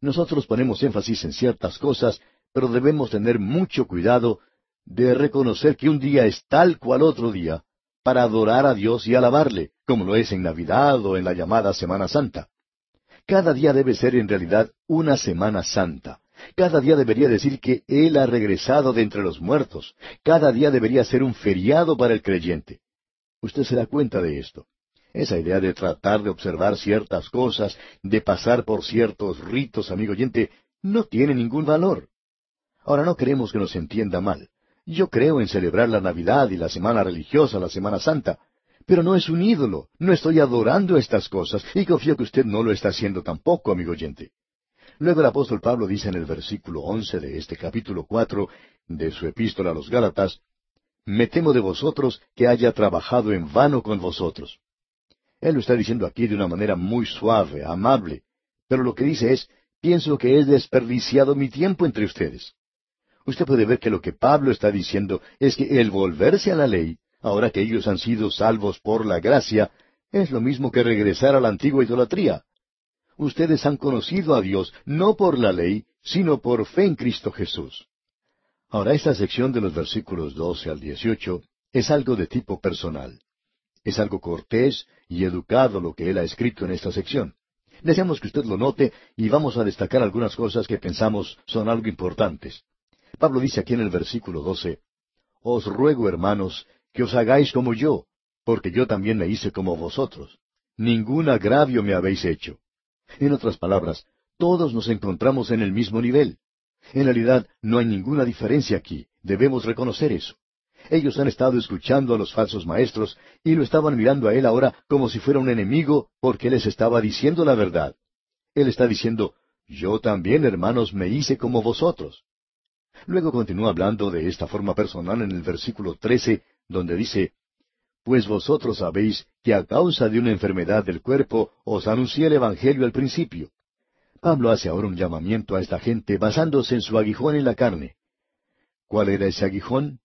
Nosotros ponemos énfasis en ciertas cosas pero debemos tener mucho cuidado de reconocer que un día es tal cual otro día para adorar a Dios y alabarle, como lo es en Navidad o en la llamada Semana Santa. Cada día debe ser en realidad una Semana Santa. Cada día debería decir que Él ha regresado de entre los muertos. Cada día debería ser un feriado para el creyente. Usted se da cuenta de esto. Esa idea de tratar de observar ciertas cosas, de pasar por ciertos ritos, amigo oyente, no tiene ningún valor. Ahora no queremos que nos entienda mal. Yo creo en celebrar la Navidad y la Semana Religiosa, la Semana Santa, pero no es un ídolo, no estoy adorando estas cosas, y confío que usted no lo está haciendo tampoco, amigo oyente. Luego el apóstol Pablo dice en el versículo once de este capítulo cuatro de su epístola a los Gálatas, Me temo de vosotros que haya trabajado en vano con vosotros. Él lo está diciendo aquí de una manera muy suave, amable, pero lo que dice es, pienso que he desperdiciado mi tiempo entre ustedes usted puede ver que lo que Pablo está diciendo es que el volverse a la ley, ahora que ellos han sido salvos por la gracia, es lo mismo que regresar a la antigua idolatría. Ustedes han conocido a Dios no por la ley, sino por fe en Cristo Jesús. Ahora, esta sección de los versículos 12 al 18 es algo de tipo personal. Es algo cortés y educado lo que él ha escrito en esta sección. Deseamos que usted lo note y vamos a destacar algunas cosas que pensamos son algo importantes. Pablo dice aquí en el versículo doce, Os ruego, hermanos, que os hagáis como yo, porque yo también me hice como vosotros. Ningún agravio me habéis hecho. En otras palabras, todos nos encontramos en el mismo nivel. En realidad, no hay ninguna diferencia aquí. Debemos reconocer eso. Ellos han estado escuchando a los falsos maestros y lo estaban mirando a él ahora como si fuera un enemigo porque les estaba diciendo la verdad. Él está diciendo, yo también, hermanos, me hice como vosotros. Luego continúa hablando de esta forma personal en el versículo trece, donde dice, Pues vosotros sabéis que a causa de una enfermedad del cuerpo os anuncié el Evangelio al principio. Pablo hace ahora un llamamiento a esta gente basándose en su aguijón en la carne. ¿Cuál era ese aguijón?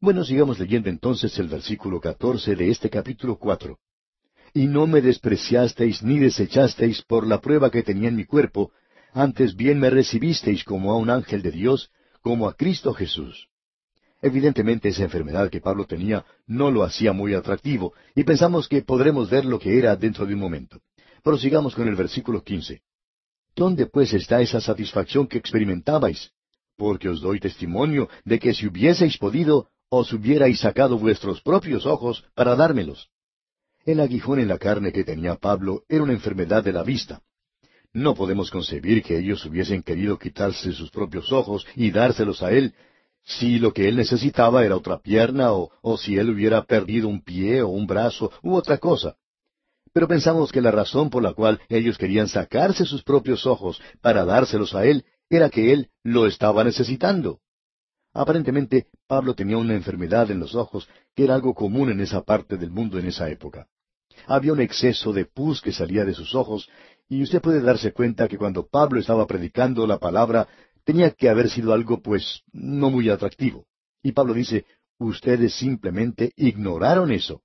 Bueno, sigamos leyendo entonces el versículo catorce de este capítulo cuatro. Y no me despreciasteis ni desechasteis por la prueba que tenía en mi cuerpo, antes bien me recibisteis como a un ángel de Dios, como a Cristo Jesús. Evidentemente esa enfermedad que Pablo tenía no lo hacía muy atractivo, y pensamos que podremos ver lo que era dentro de un momento. Prosigamos con el versículo quince. ¿Dónde pues está esa satisfacción que experimentabais? Porque os doy testimonio de que si hubieseis podido, os hubierais sacado vuestros propios ojos para dármelos. El aguijón en la carne que tenía Pablo era una enfermedad de la vista. No podemos concebir que ellos hubiesen querido quitarse sus propios ojos y dárselos a él, si lo que él necesitaba era otra pierna o, si él hubiera perdido un pie o un brazo u otra cosa. Pero pensamos que la razón por la cual ellos querían sacarse sus propios ojos para dárselos a él era que él lo estaba necesitando. Aparentemente, Pablo tenía una enfermedad en los ojos que era algo común en esa parte del mundo en esa época. Había un exceso de pus que salía de sus ojos y usted puede darse cuenta que cuando Pablo estaba predicando la palabra tenía que haber sido algo, pues, no muy atractivo. Y Pablo dice, ustedes simplemente ignoraron eso.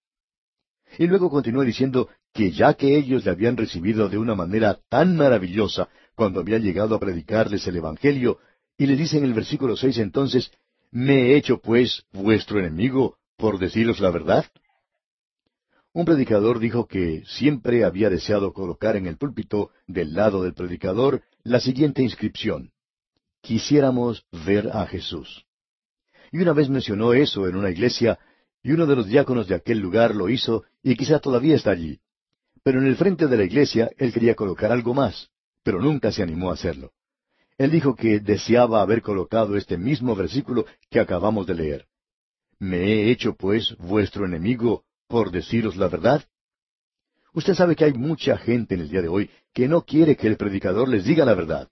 Y luego continúa diciendo que ya que ellos le habían recibido de una manera tan maravillosa cuando había llegado a predicarles el Evangelio, y le dice en el versículo seis entonces, ¿me he hecho pues vuestro enemigo por deciros la verdad? Un predicador dijo que siempre había deseado colocar en el púlpito, del lado del predicador, la siguiente inscripción. Quisiéramos ver a Jesús. Y una vez mencionó eso en una iglesia, y uno de los diáconos de aquel lugar lo hizo, y quizá todavía está allí. Pero en el frente de la iglesia él quería colocar algo más, pero nunca se animó a hacerlo. Él dijo que deseaba haber colocado este mismo versículo que acabamos de leer. ¿Me he hecho, pues, vuestro enemigo por deciros la verdad? Usted sabe que hay mucha gente en el día de hoy que no quiere que el predicador les diga la verdad.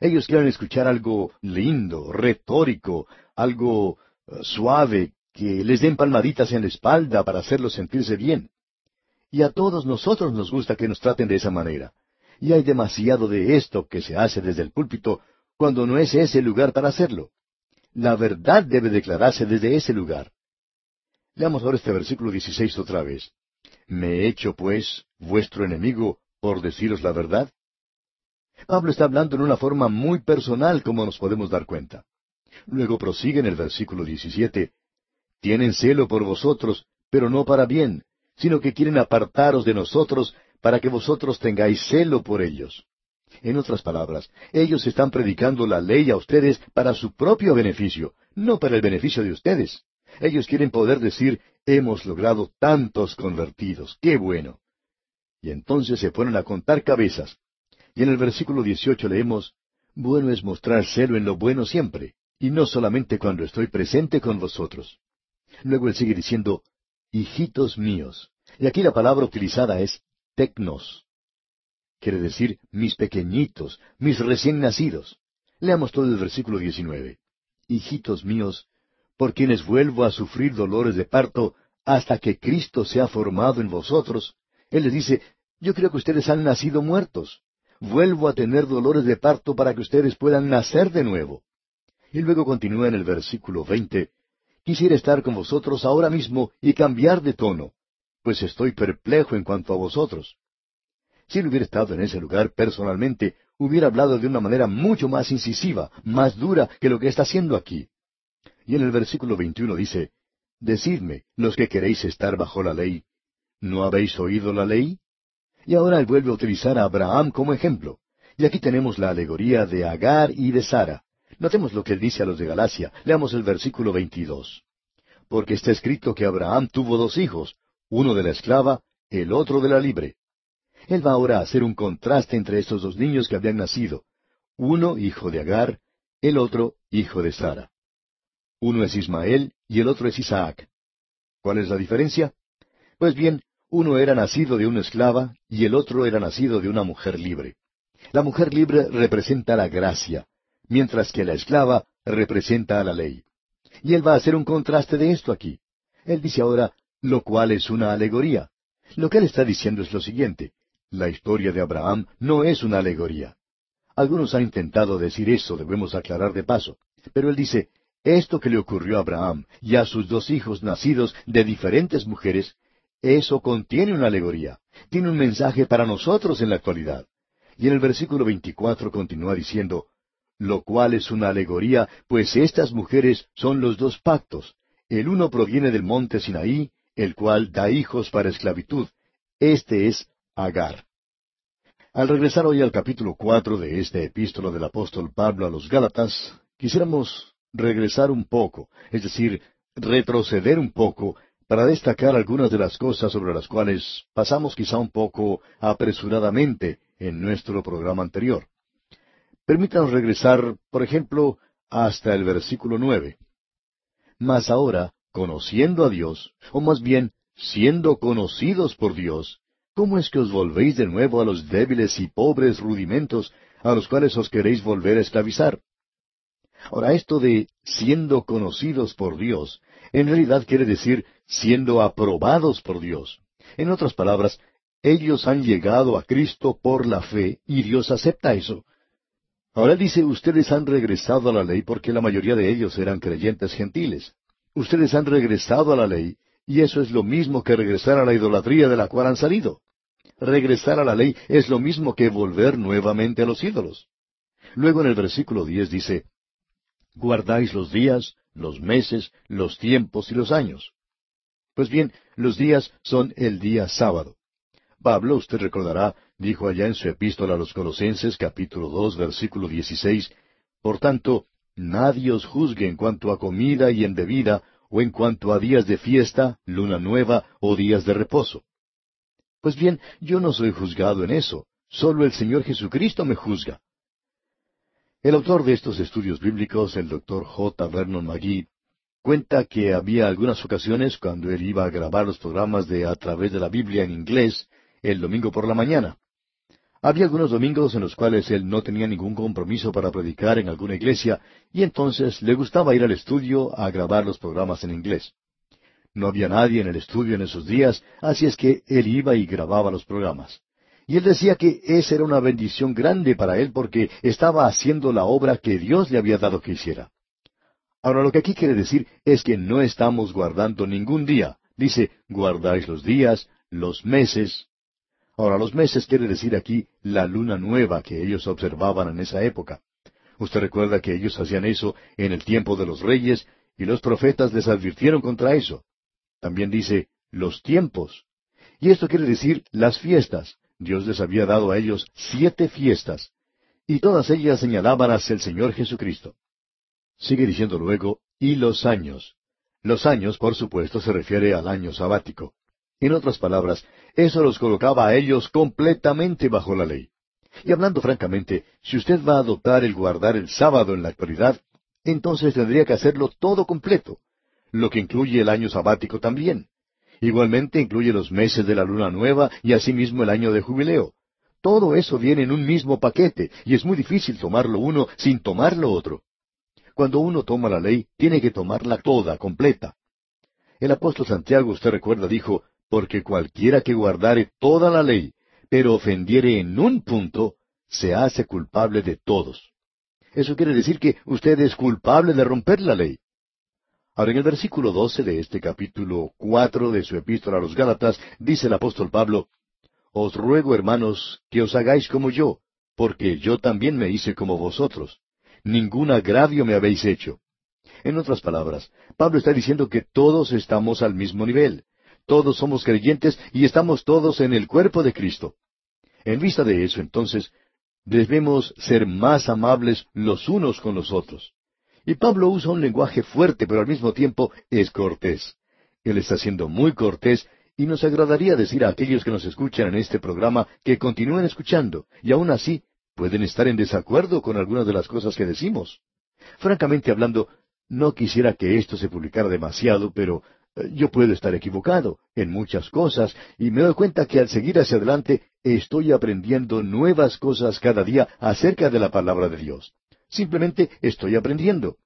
Ellos quieren escuchar algo lindo, retórico, algo eh, suave, que les den palmaditas en la espalda para hacerlos sentirse bien. Y a todos nosotros nos gusta que nos traten de esa manera. Y hay demasiado de esto que se hace desde el púlpito cuando no es ese lugar para hacerlo. La verdad debe declararse desde ese lugar. Leamos ahora este versículo 16 otra vez. ¿Me he hecho, pues, vuestro enemigo por deciros la verdad? Pablo está hablando en una forma muy personal, como nos podemos dar cuenta. Luego prosigue en el versículo 17. Tienen celo por vosotros, pero no para bien, sino que quieren apartaros de nosotros para que vosotros tengáis celo por ellos. En otras palabras, ellos están predicando la ley a ustedes para su propio beneficio, no para el beneficio de ustedes. Ellos quieren poder decir, hemos logrado tantos convertidos, qué bueno. Y entonces se ponen a contar cabezas. Y en el versículo 18 leemos, Bueno es mostrar celo en lo bueno siempre, y no solamente cuando estoy presente con vosotros. Luego él sigue diciendo, Hijitos míos. Y aquí la palabra utilizada es tecnos. Quiere decir mis pequeñitos, mis recién nacidos. Leamos todo el versículo 19. Hijitos míos, por quienes vuelvo a sufrir dolores de parto hasta que Cristo sea formado en vosotros. Él les dice, yo creo que ustedes han nacido muertos. Vuelvo a tener dolores de parto para que ustedes puedan nacer de nuevo. Y luego continúa en el versículo 20, quisiera estar con vosotros ahora mismo y cambiar de tono, pues estoy perplejo en cuanto a vosotros. Si él hubiera estado en ese lugar personalmente, hubiera hablado de una manera mucho más incisiva, más dura que lo que está haciendo aquí. Y en el versículo 21 dice, Decidme, los que queréis estar bajo la ley, ¿no habéis oído la ley? Y ahora él vuelve a utilizar a Abraham como ejemplo. Y aquí tenemos la alegoría de Agar y de Sara. Notemos lo que él dice a los de Galacia. Leamos el versículo 22. Porque está escrito que Abraham tuvo dos hijos, uno de la esclava, el otro de la libre. Él va ahora a hacer un contraste entre estos dos niños que habían nacido. Uno hijo de Agar, el otro hijo de Sara. Uno es Ismael y el otro es Isaac. ¿Cuál es la diferencia? Pues bien, uno era nacido de una esclava y el otro era nacido de una mujer libre. La mujer libre representa la gracia, mientras que la esclava representa a la ley. Y él va a hacer un contraste de esto aquí. Él dice ahora, lo cual es una alegoría. Lo que él está diciendo es lo siguiente. La historia de Abraham no es una alegoría. Algunos han intentado decir eso, debemos aclarar de paso. Pero él dice, esto que le ocurrió a Abraham y a sus dos hijos nacidos de diferentes mujeres, eso contiene una alegoría, tiene un mensaje para nosotros en la actualidad. Y en el versículo 24 continúa diciendo, lo cual es una alegoría, pues estas mujeres son los dos pactos. El uno proviene del monte Sinaí, el cual da hijos para esclavitud. Este es Agar. Al regresar hoy al capítulo cuatro de esta epístola del apóstol Pablo a los Gálatas, quisiéramos regresar un poco, es decir, retroceder un poco para destacar algunas de las cosas sobre las cuales pasamos quizá un poco apresuradamente en nuestro programa anterior. Permítanos regresar, por ejemplo, hasta el versículo nueve. Mas ahora, conociendo a Dios, o más bien, siendo conocidos por Dios, ¿Cómo es que os volvéis de nuevo a los débiles y pobres rudimentos a los cuales os queréis volver a esclavizar? Ahora, esto de siendo conocidos por Dios, en realidad quiere decir siendo aprobados por Dios. En otras palabras, ellos han llegado a Cristo por la fe y Dios acepta eso. Ahora dice, ustedes han regresado a la ley porque la mayoría de ellos eran creyentes gentiles. Ustedes han regresado a la ley, y eso es lo mismo que regresar a la idolatría de la cual han salido. Regresar a la ley es lo mismo que volver nuevamente a los ídolos. Luego en el versículo diez dice, Guardáis los días, los meses, los tiempos y los años. Pues bien, los días son el día sábado. Pablo, usted recordará, dijo allá en su epístola a los Colosenses capítulo dos versículo dieciséis, Por tanto, nadie os juzgue en cuanto a comida y en bebida, o en cuanto a días de fiesta, luna nueva o días de reposo. Pues bien, yo no soy juzgado en eso, solo el Señor Jesucristo me juzga. El autor de estos estudios bíblicos, el doctor J. Vernon McGee, cuenta que había algunas ocasiones cuando él iba a grabar los programas de A través de la Biblia en inglés el domingo por la mañana. Había algunos domingos en los cuales él no tenía ningún compromiso para predicar en alguna iglesia y entonces le gustaba ir al estudio a grabar los programas en inglés. No había nadie en el estudio en esos días, así es que él iba y grababa los programas. Y él decía que esa era una bendición grande para él porque estaba haciendo la obra que Dios le había dado que hiciera. Ahora lo que aquí quiere decir es que no estamos guardando ningún día. Dice, guardáis los días, los meses, Ahora, los meses quiere decir aquí la luna nueva que ellos observaban en esa época. Usted recuerda que ellos hacían eso en el tiempo de los reyes y los profetas les advirtieron contra eso. También dice los tiempos. Y esto quiere decir las fiestas. Dios les había dado a ellos siete fiestas. Y todas ellas señalaban hacia el Señor Jesucristo. Sigue diciendo luego, y los años. Los años, por supuesto, se refiere al año sabático. En otras palabras, eso los colocaba a ellos completamente bajo la ley. Y hablando francamente, si usted va a adoptar el guardar el sábado en la actualidad, entonces tendría que hacerlo todo completo, lo que incluye el año sabático también. Igualmente incluye los meses de la luna nueva y asimismo el año de jubileo. Todo eso viene en un mismo paquete y es muy difícil tomarlo uno sin tomarlo otro. Cuando uno toma la ley, tiene que tomarla toda, completa. El apóstol Santiago, usted recuerda, dijo, porque cualquiera que guardare toda la ley, pero ofendiere en un punto, se hace culpable de todos. Eso quiere decir que usted es culpable de romper la ley. Ahora en el versículo doce de este capítulo cuatro de su epístola a los Gálatas, dice el apóstol Pablo, Os ruego, hermanos, que os hagáis como yo, porque yo también me hice como vosotros. Ningún agravio me habéis hecho. En otras palabras, Pablo está diciendo que todos estamos al mismo nivel todos somos creyentes y estamos todos en el cuerpo de Cristo. En vista de eso, entonces, debemos ser más amables los unos con los otros. Y Pablo usa un lenguaje fuerte, pero al mismo tiempo es cortés. Él está siendo muy cortés y nos agradaría decir a aquellos que nos escuchan en este programa que continúen escuchando, y aún así pueden estar en desacuerdo con algunas de las cosas que decimos. Francamente hablando, no quisiera que esto se publicara demasiado, pero yo puedo estar equivocado en muchas cosas y me doy cuenta que al seguir hacia adelante estoy aprendiendo nuevas cosas cada día acerca de la palabra de Dios. Simplemente estoy aprendiendo.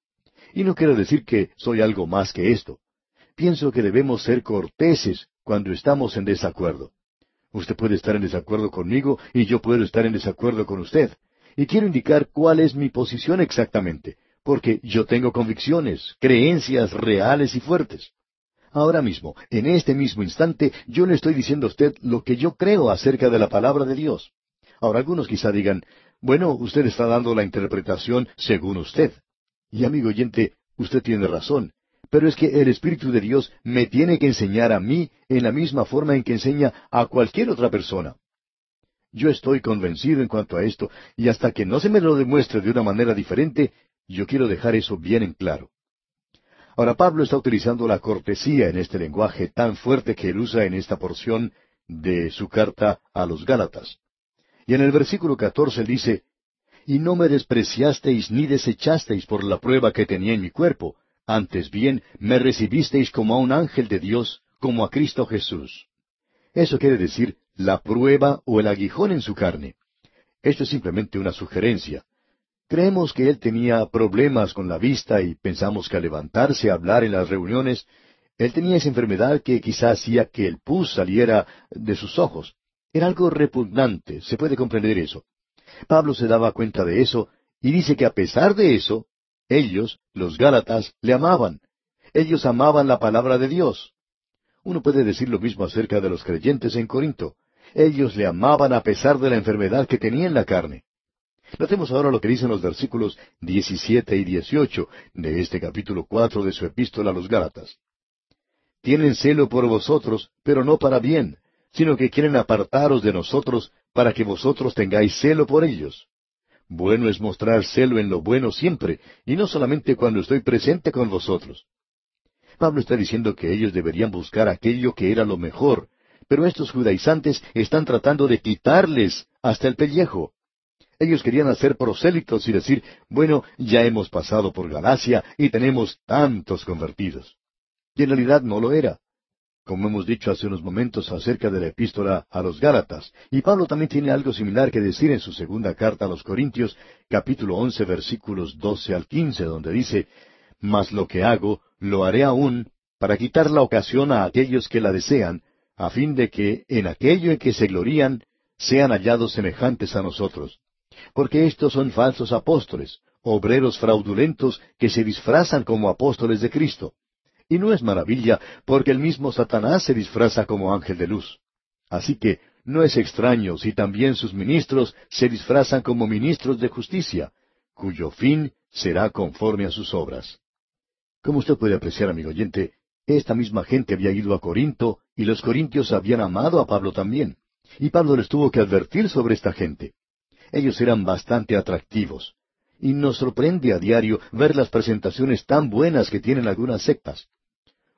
Y no quiero decir que soy algo más que esto. Pienso que debemos ser corteses cuando estamos en desacuerdo. Usted puede estar en desacuerdo conmigo y yo puedo estar en desacuerdo con usted. Y quiero indicar cuál es mi posición exactamente, porque yo tengo convicciones, creencias reales y fuertes. Ahora mismo, en este mismo instante, yo le estoy diciendo a usted lo que yo creo acerca de la palabra de Dios. Ahora algunos quizá digan, bueno, usted está dando la interpretación según usted. Y amigo oyente, usted tiene razón, pero es que el Espíritu de Dios me tiene que enseñar a mí en la misma forma en que enseña a cualquier otra persona. Yo estoy convencido en cuanto a esto, y hasta que no se me lo demuestre de una manera diferente, yo quiero dejar eso bien en claro. Ahora Pablo está utilizando la cortesía en este lenguaje tan fuerte que él usa en esta porción de su carta a los Gálatas. Y en el versículo catorce dice, Y no me despreciasteis ni desechasteis por la prueba que tenía en mi cuerpo, antes bien me recibisteis como a un ángel de Dios, como a Cristo Jesús. Eso quiere decir la prueba o el aguijón en su carne. Esto es simplemente una sugerencia. Creemos que él tenía problemas con la vista y pensamos que al levantarse a hablar en las reuniones, él tenía esa enfermedad que quizá hacía que el pus saliera de sus ojos. Era algo repugnante, se puede comprender eso. Pablo se daba cuenta de eso Y dice que a pesar de eso, ellos, los Gálatas, le amaban. Ellos amaban la palabra de Dios. Uno puede decir lo mismo acerca de los creyentes en Corinto. Ellos le amaban a pesar de la enfermedad que tenía en la carne. Notemos ahora lo que dicen los versículos 17 y 18 de este capítulo 4 de su epístola a los Gálatas. Tienen celo por vosotros, pero no para bien, sino que quieren apartaros de nosotros para que vosotros tengáis celo por ellos. Bueno es mostrar celo en lo bueno siempre, y no solamente cuando estoy presente con vosotros. Pablo está diciendo que ellos deberían buscar aquello que era lo mejor, pero estos judaizantes están tratando de quitarles hasta el pellejo. Ellos querían hacer prosélitos y decir, bueno, ya hemos pasado por Galacia y tenemos tantos convertidos. Y en realidad no lo era. Como hemos dicho hace unos momentos acerca de la epístola a los Gálatas, y Pablo también tiene algo similar que decir en su segunda carta a los Corintios, capítulo once, versículos doce al quince, donde dice, Mas lo que hago, lo haré aún, para quitar la ocasión a aquellos que la desean, a fin de que, en aquello en que se glorían, sean hallados semejantes a nosotros porque estos son falsos apóstoles, obreros fraudulentos que se disfrazan como apóstoles de Cristo. Y no es maravilla, porque el mismo Satanás se disfraza como ángel de luz. Así que no es extraño si también sus ministros se disfrazan como ministros de justicia, cuyo fin será conforme a sus obras. Como usted puede apreciar, amigo oyente, esta misma gente había ido a Corinto y los corintios habían amado a Pablo también. Y Pablo les tuvo que advertir sobre esta gente. Ellos eran bastante atractivos. Y nos sorprende a diario ver las presentaciones tan buenas que tienen algunas sectas.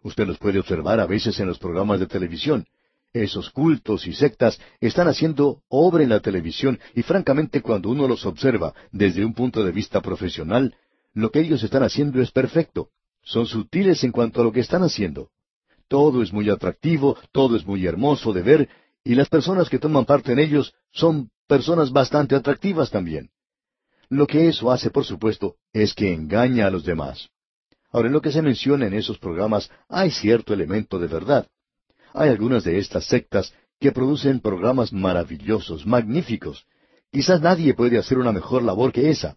Usted los puede observar a veces en los programas de televisión. Esos cultos y sectas están haciendo obra en la televisión y francamente cuando uno los observa desde un punto de vista profesional, lo que ellos están haciendo es perfecto. Son sutiles en cuanto a lo que están haciendo. Todo es muy atractivo, todo es muy hermoso de ver, y las personas que toman parte en ellos son personas bastante atractivas también. Lo que eso hace, por supuesto, es que engaña a los demás. Ahora, en lo que se menciona en esos programas hay cierto elemento de verdad. Hay algunas de estas sectas que producen programas maravillosos, magníficos. Quizás nadie puede hacer una mejor labor que esa.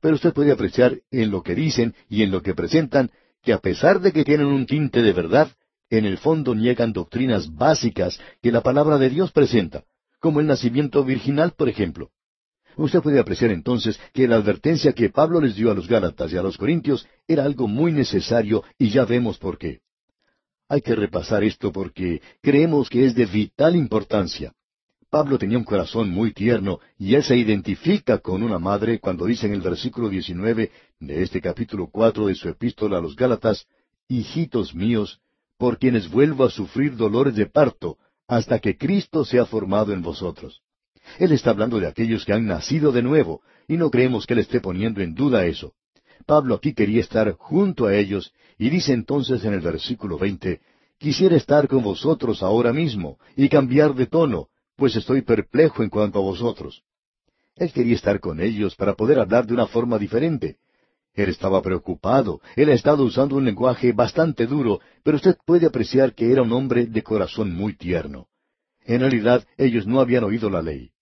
Pero usted puede apreciar en lo que dicen y en lo que presentan que a pesar de que tienen un tinte de verdad, en el fondo niegan doctrinas básicas que la palabra de Dios presenta como el nacimiento virginal, por ejemplo. Usted puede apreciar entonces que la advertencia que Pablo les dio a los Gálatas y a los Corintios era algo muy necesario y ya vemos por qué. Hay que repasar esto porque creemos que es de vital importancia. Pablo tenía un corazón muy tierno y él se identifica con una madre cuando dice en el versículo 19 de este capítulo 4 de su epístola a los Gálatas, Hijitos míos, por quienes vuelvo a sufrir dolores de parto, hasta que Cristo sea formado en vosotros. Él está hablando de aquellos que han nacido de nuevo, y no creemos que Él esté poniendo en duda eso. Pablo aquí quería estar junto a ellos, y dice entonces en el versículo veinte, Quisiera estar con vosotros ahora mismo, y cambiar de tono, pues estoy perplejo en cuanto a vosotros. Él quería estar con ellos para poder hablar de una forma diferente, él estaba preocupado. Él ha estado usando un lenguaje bastante duro, pero usted puede apreciar que era un hombre de corazón muy tierno. En realidad, ellos no habían oído la ley.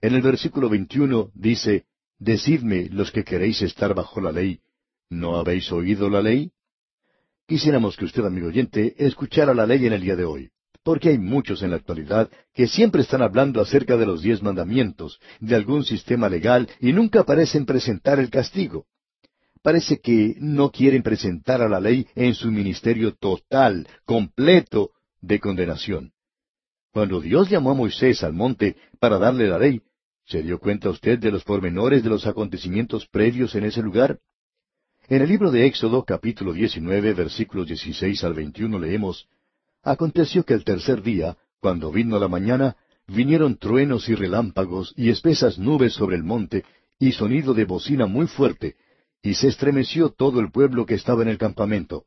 En el versículo 21 dice, Decidme los que queréis estar bajo la ley, ¿no habéis oído la ley? Quisiéramos que usted, amigo oyente, escuchara la ley en el día de hoy, porque hay muchos en la actualidad que siempre están hablando acerca de los diez mandamientos, de algún sistema legal, y nunca parecen presentar el castigo parece que no quieren presentar a la ley en su ministerio total, completo de condenación. Cuando Dios llamó a Moisés al monte para darle la ley, ¿se dio cuenta usted de los pormenores de los acontecimientos previos en ese lugar? En el libro de Éxodo, capítulo 19, versículos 16 al 21, leemos, Aconteció que el tercer día, cuando vino la mañana, vinieron truenos y relámpagos y espesas nubes sobre el monte, y sonido de bocina muy fuerte, y se estremeció todo el pueblo que estaba en el campamento.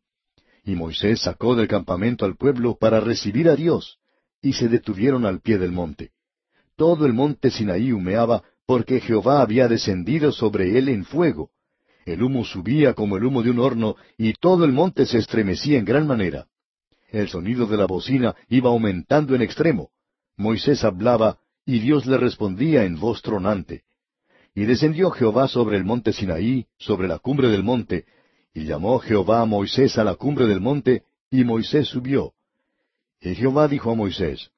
Y Moisés sacó del campamento al pueblo para recibir a Dios, y se detuvieron al pie del monte. Todo el monte Sinaí humeaba, porque Jehová había descendido sobre él en fuego. El humo subía como el humo de un horno, y todo el monte se estremecía en gran manera. El sonido de la bocina iba aumentando en extremo. Moisés hablaba, y Dios le respondía en voz tronante. Y descendió Jehová sobre el monte Sinaí, sobre la cumbre del monte, y llamó Jehová a Moisés a la cumbre del monte, y Moisés subió. Y Jehová dijo a Moisés,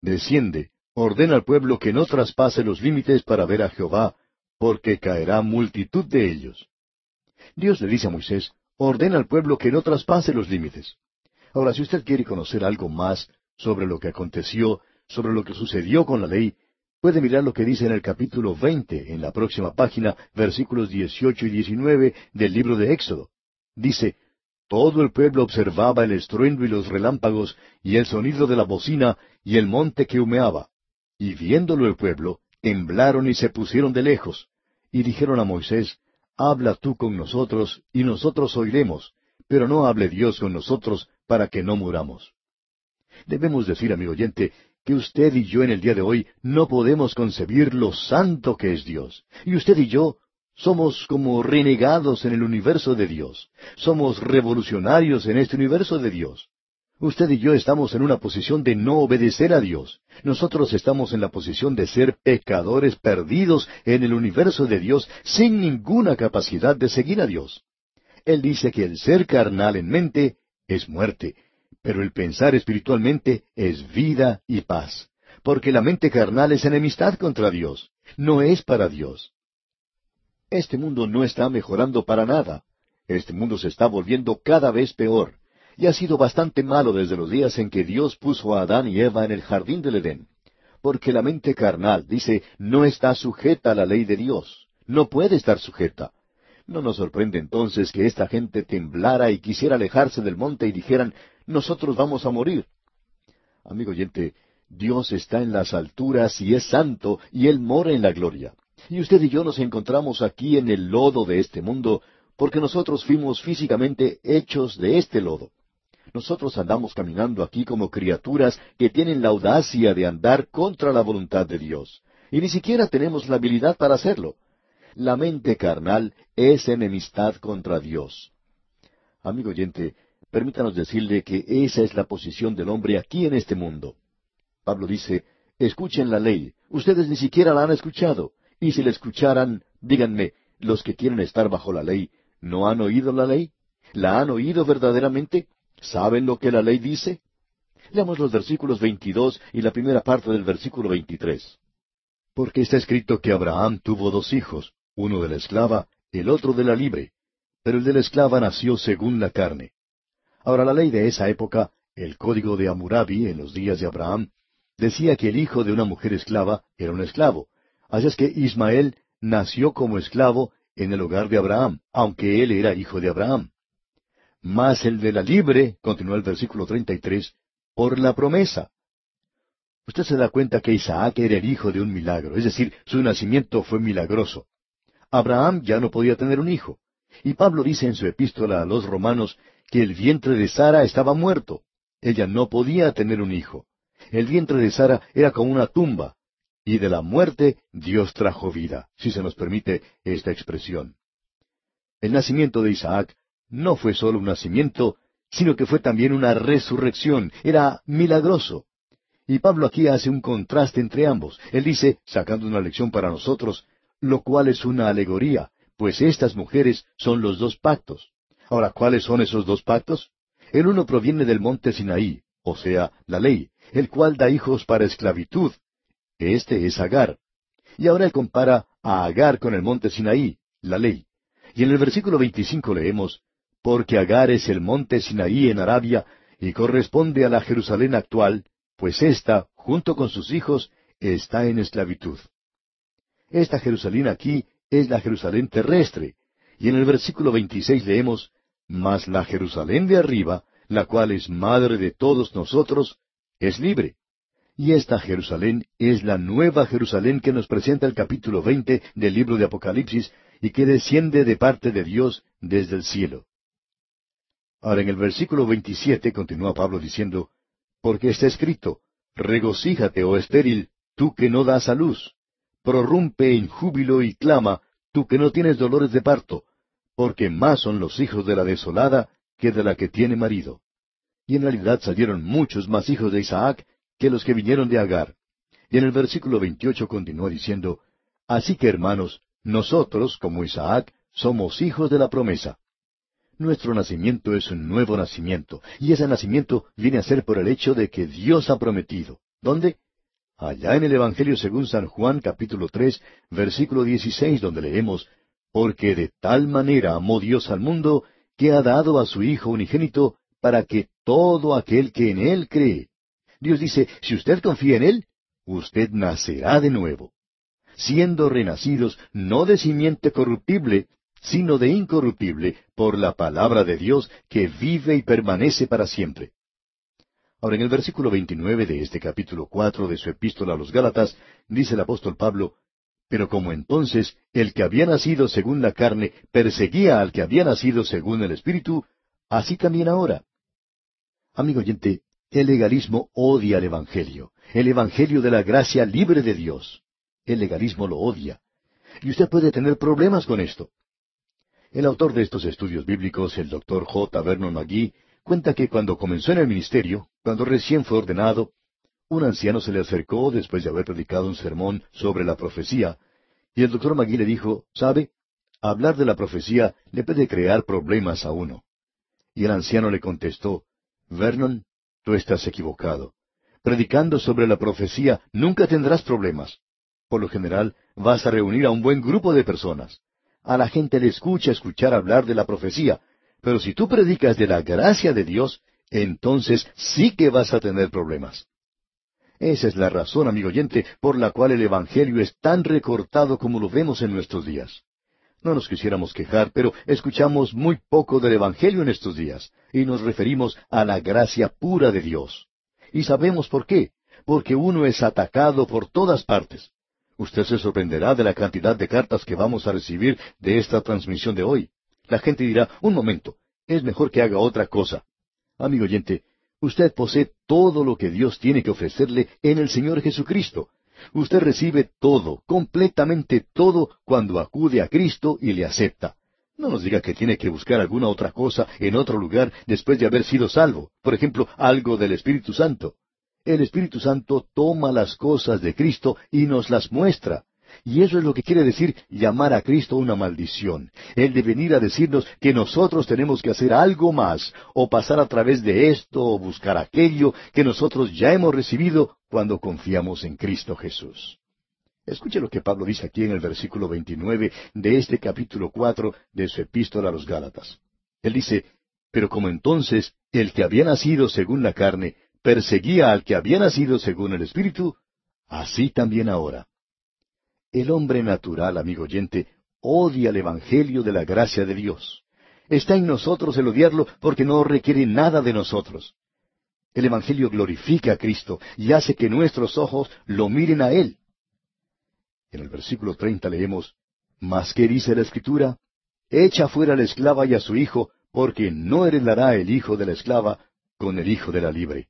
Desciende, ordena al pueblo que no traspase los límites para ver a Jehová, porque caerá multitud de ellos. Dios le dice a Moisés, ordena al pueblo que no traspase los límites. Ahora, si usted quiere conocer algo más sobre lo que aconteció, sobre lo que sucedió con la ley, puede mirar lo que dice en el capítulo veinte, en la próxima página, versículos dieciocho y diecinueve del libro de Éxodo. Dice, Todo el pueblo observaba el estruendo y los relámpagos, y el sonido de la bocina, y el monte que humeaba. Y viéndolo el pueblo, temblaron y se pusieron de lejos. Y dijeron a Moisés, Habla tú con nosotros, y nosotros oiremos, pero no hable Dios con nosotros, para que no muramos. Debemos decir, amigo oyente, que usted y yo en el día de hoy no podemos concebir lo santo que es Dios. Y usted y yo somos como renegados en el universo de Dios. Somos revolucionarios en este universo de Dios. Usted y yo estamos en una posición de no obedecer a Dios. Nosotros estamos en la posición de ser pecadores perdidos en el universo de Dios sin ninguna capacidad de seguir a Dios. Él dice que el ser carnal en mente es muerte, pero el pensar espiritualmente es vida y paz, porque la mente carnal es enemistad contra Dios, no es para Dios. Este mundo no está mejorando para nada. Este mundo se está volviendo cada vez peor, y ha sido bastante malo desde los días en que Dios puso a Adán y Eva en el jardín del Edén, porque la mente carnal, dice, no está sujeta a la ley de Dios, no puede estar sujeta. No nos sorprende entonces que esta gente temblara y quisiera alejarse del monte y dijeran, nosotros vamos a morir. Amigo oyente, Dios está en las alturas y es santo y Él mora en la gloria. Y usted y yo nos encontramos aquí en el lodo de este mundo porque nosotros fuimos físicamente hechos de este lodo. Nosotros andamos caminando aquí como criaturas que tienen la audacia de andar contra la voluntad de Dios. Y ni siquiera tenemos la habilidad para hacerlo. La mente carnal es enemistad contra Dios. Amigo oyente, Permítanos decirle que esa es la posición del hombre aquí en este mundo. Pablo dice, escuchen la ley. Ustedes ni siquiera la han escuchado. Y si la escucharan, díganme, los que quieren estar bajo la ley, ¿no han oído la ley? ¿La han oído verdaderamente? ¿Saben lo que la ley dice? Leamos los versículos 22 y la primera parte del versículo 23. Porque está escrito que Abraham tuvo dos hijos, uno de la esclava, el otro de la libre, pero el de la esclava nació según la carne. Ahora la ley de esa época, el código de Amurabi en los días de Abraham, decía que el hijo de una mujer esclava era un esclavo. Así es que Ismael nació como esclavo en el hogar de Abraham, aunque él era hijo de Abraham. Mas el de la libre, continuó el versículo 33, por la promesa. Usted se da cuenta que Isaac era el hijo de un milagro, es decir, su nacimiento fue milagroso. Abraham ya no podía tener un hijo. Y Pablo dice en su epístola a los romanos que el vientre de Sara estaba muerto. Ella no podía tener un hijo. El vientre de Sara era como una tumba, y de la muerte Dios trajo vida, si se nos permite esta expresión. El nacimiento de Isaac no fue solo un nacimiento, sino que fue también una resurrección, era milagroso. Y Pablo aquí hace un contraste entre ambos. Él dice, sacando una lección para nosotros, lo cual es una alegoría, pues estas mujeres son los dos pactos. Ahora, ¿cuáles son esos dos pactos? El uno proviene del monte Sinaí, o sea, la ley, el cual da hijos para esclavitud. Este es Agar. Y ahora él compara a Agar con el monte Sinaí, la ley. Y en el versículo 25 leemos, Porque Agar es el monte Sinaí en Arabia, y corresponde a la Jerusalén actual, pues ésta, junto con sus hijos, está en esclavitud. Esta Jerusalén aquí es la Jerusalén terrestre, y en el versículo 26 leemos, mas la Jerusalén de arriba, la cual es madre de todos nosotros, es libre. Y esta Jerusalén es la nueva Jerusalén que nos presenta el capítulo veinte del libro de Apocalipsis y que desciende de parte de Dios desde el cielo. Ahora en el versículo 27 continúa Pablo diciendo, Porque está escrito, Regocíjate, oh estéril, tú que no das a luz. Prorrumpe en júbilo y clama, tú que no tienes dolores de parto, porque más son los hijos de la desolada que de la que tiene marido. Y en realidad salieron muchos más hijos de Isaac que los que vinieron de Agar. Y en el versículo 28 continúa diciendo, Así que hermanos, Nosotros, como Isaac, somos hijos de la promesa. Nuestro nacimiento es un nuevo nacimiento, y ese nacimiento viene a ser por el hecho de que Dios ha prometido. ¿Dónde? Allá en el Evangelio según San Juan capítulo tres, versículo dieciséis, donde leemos, Porque de tal manera amó Dios al mundo, que ha dado a su Hijo unigénito, para que todo aquel que en Él cree. Dios dice, si usted confía en Él, usted nacerá de nuevo, siendo renacidos no de simiente corruptible, sino de incorruptible, por la palabra de Dios que vive y permanece para siempre. Ahora, en el versículo 29 de este capítulo cuatro de su epístola a los Gálatas, dice el apóstol Pablo, Pero como entonces el que había nacido según la carne perseguía al que había nacido según el Espíritu, así también ahora. Amigo oyente, el legalismo odia el Evangelio, el Evangelio de la gracia libre de Dios. El legalismo lo odia. Y usted puede tener problemas con esto. El autor de estos estudios bíblicos, el doctor J. Vernon McGee, cuenta que cuando comenzó en el ministerio, cuando recién fue ordenado, un anciano se le acercó después de haber predicado un sermón sobre la profecía, y el doctor McGee le dijo, ¿sabe? Hablar de la profecía le puede crear problemas a uno. Y el anciano le contestó, Vernon, tú estás equivocado. Predicando sobre la profecía nunca tendrás problemas. Por lo general, vas a reunir a un buen grupo de personas a la gente le escucha escuchar hablar de la profecía, pero si tú predicas de la gracia de Dios, entonces sí que vas a tener problemas. Esa es la razón, amigo oyente, por la cual el Evangelio es tan recortado como lo vemos en nuestros días. No nos quisiéramos quejar, pero escuchamos muy poco del Evangelio en estos días, y nos referimos a la gracia pura de Dios. Y sabemos por qué, porque uno es atacado por todas partes. Usted se sorprenderá de la cantidad de cartas que vamos a recibir de esta transmisión de hoy. La gente dirá, un momento, es mejor que haga otra cosa. Amigo oyente, usted posee todo lo que Dios tiene que ofrecerle en el Señor Jesucristo. Usted recibe todo, completamente todo, cuando acude a Cristo y le acepta. No nos diga que tiene que buscar alguna otra cosa en otro lugar después de haber sido salvo. Por ejemplo, algo del Espíritu Santo. El Espíritu Santo toma las cosas de Cristo y nos las muestra. Y eso es lo que quiere decir llamar a Cristo una maldición. Él de venir a decirnos que nosotros tenemos que hacer algo más, o pasar a través de esto, o buscar aquello que nosotros ya hemos recibido cuando confiamos en Cristo Jesús. Escuche lo que Pablo dice aquí en el versículo 29 de este capítulo 4 de su epístola a los Gálatas. Él dice, Pero como entonces el que había nacido según la carne perseguía al que había nacido según el Espíritu, así también ahora. El hombre natural, amigo oyente, odia el Evangelio de la gracia de Dios. Está en nosotros el odiarlo porque no requiere nada de nosotros. El Evangelio glorifica a Cristo y hace que nuestros ojos lo miren a Él. En el versículo treinta leemos, Mas qué dice la Escritura? Echa fuera a la esclava y a su hijo, porque no heredará el hijo de la esclava con el hijo de la libre.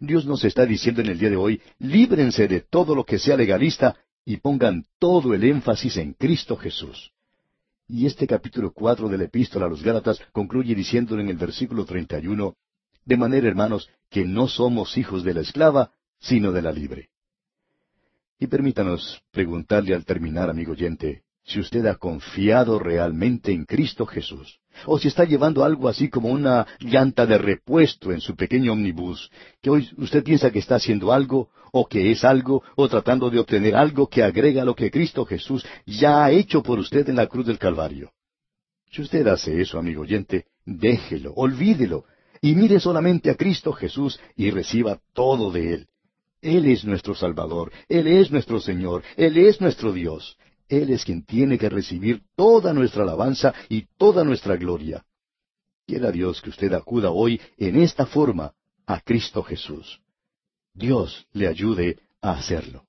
Dios nos está diciendo en el día de hoy, líbrense de todo lo que sea legalista y pongan todo el énfasis en Cristo Jesús. Y este capítulo cuatro de la epístola a los Gálatas concluye diciendo en el versículo treinta y uno, de manera, hermanos, que no somos hijos de la esclava, sino de la libre. Y permítanos preguntarle al terminar, amigo oyente, si usted ha confiado realmente en Cristo Jesús, o si está llevando algo así como una llanta de repuesto en su pequeño omnibus, que hoy usted piensa que está haciendo algo, o que es algo, o tratando de obtener algo que agrega lo que Cristo Jesús ya ha hecho por usted en la cruz del Calvario. Si usted hace eso, amigo oyente, déjelo, olvídelo, y mire solamente a Cristo Jesús y reciba todo de Él. Él es nuestro Salvador, Él es nuestro Señor, Él es nuestro Dios. Él es quien tiene que recibir toda nuestra alabanza y toda nuestra gloria. Quiera Dios que usted acuda hoy en esta forma a Cristo Jesús. Dios le ayude a hacerlo.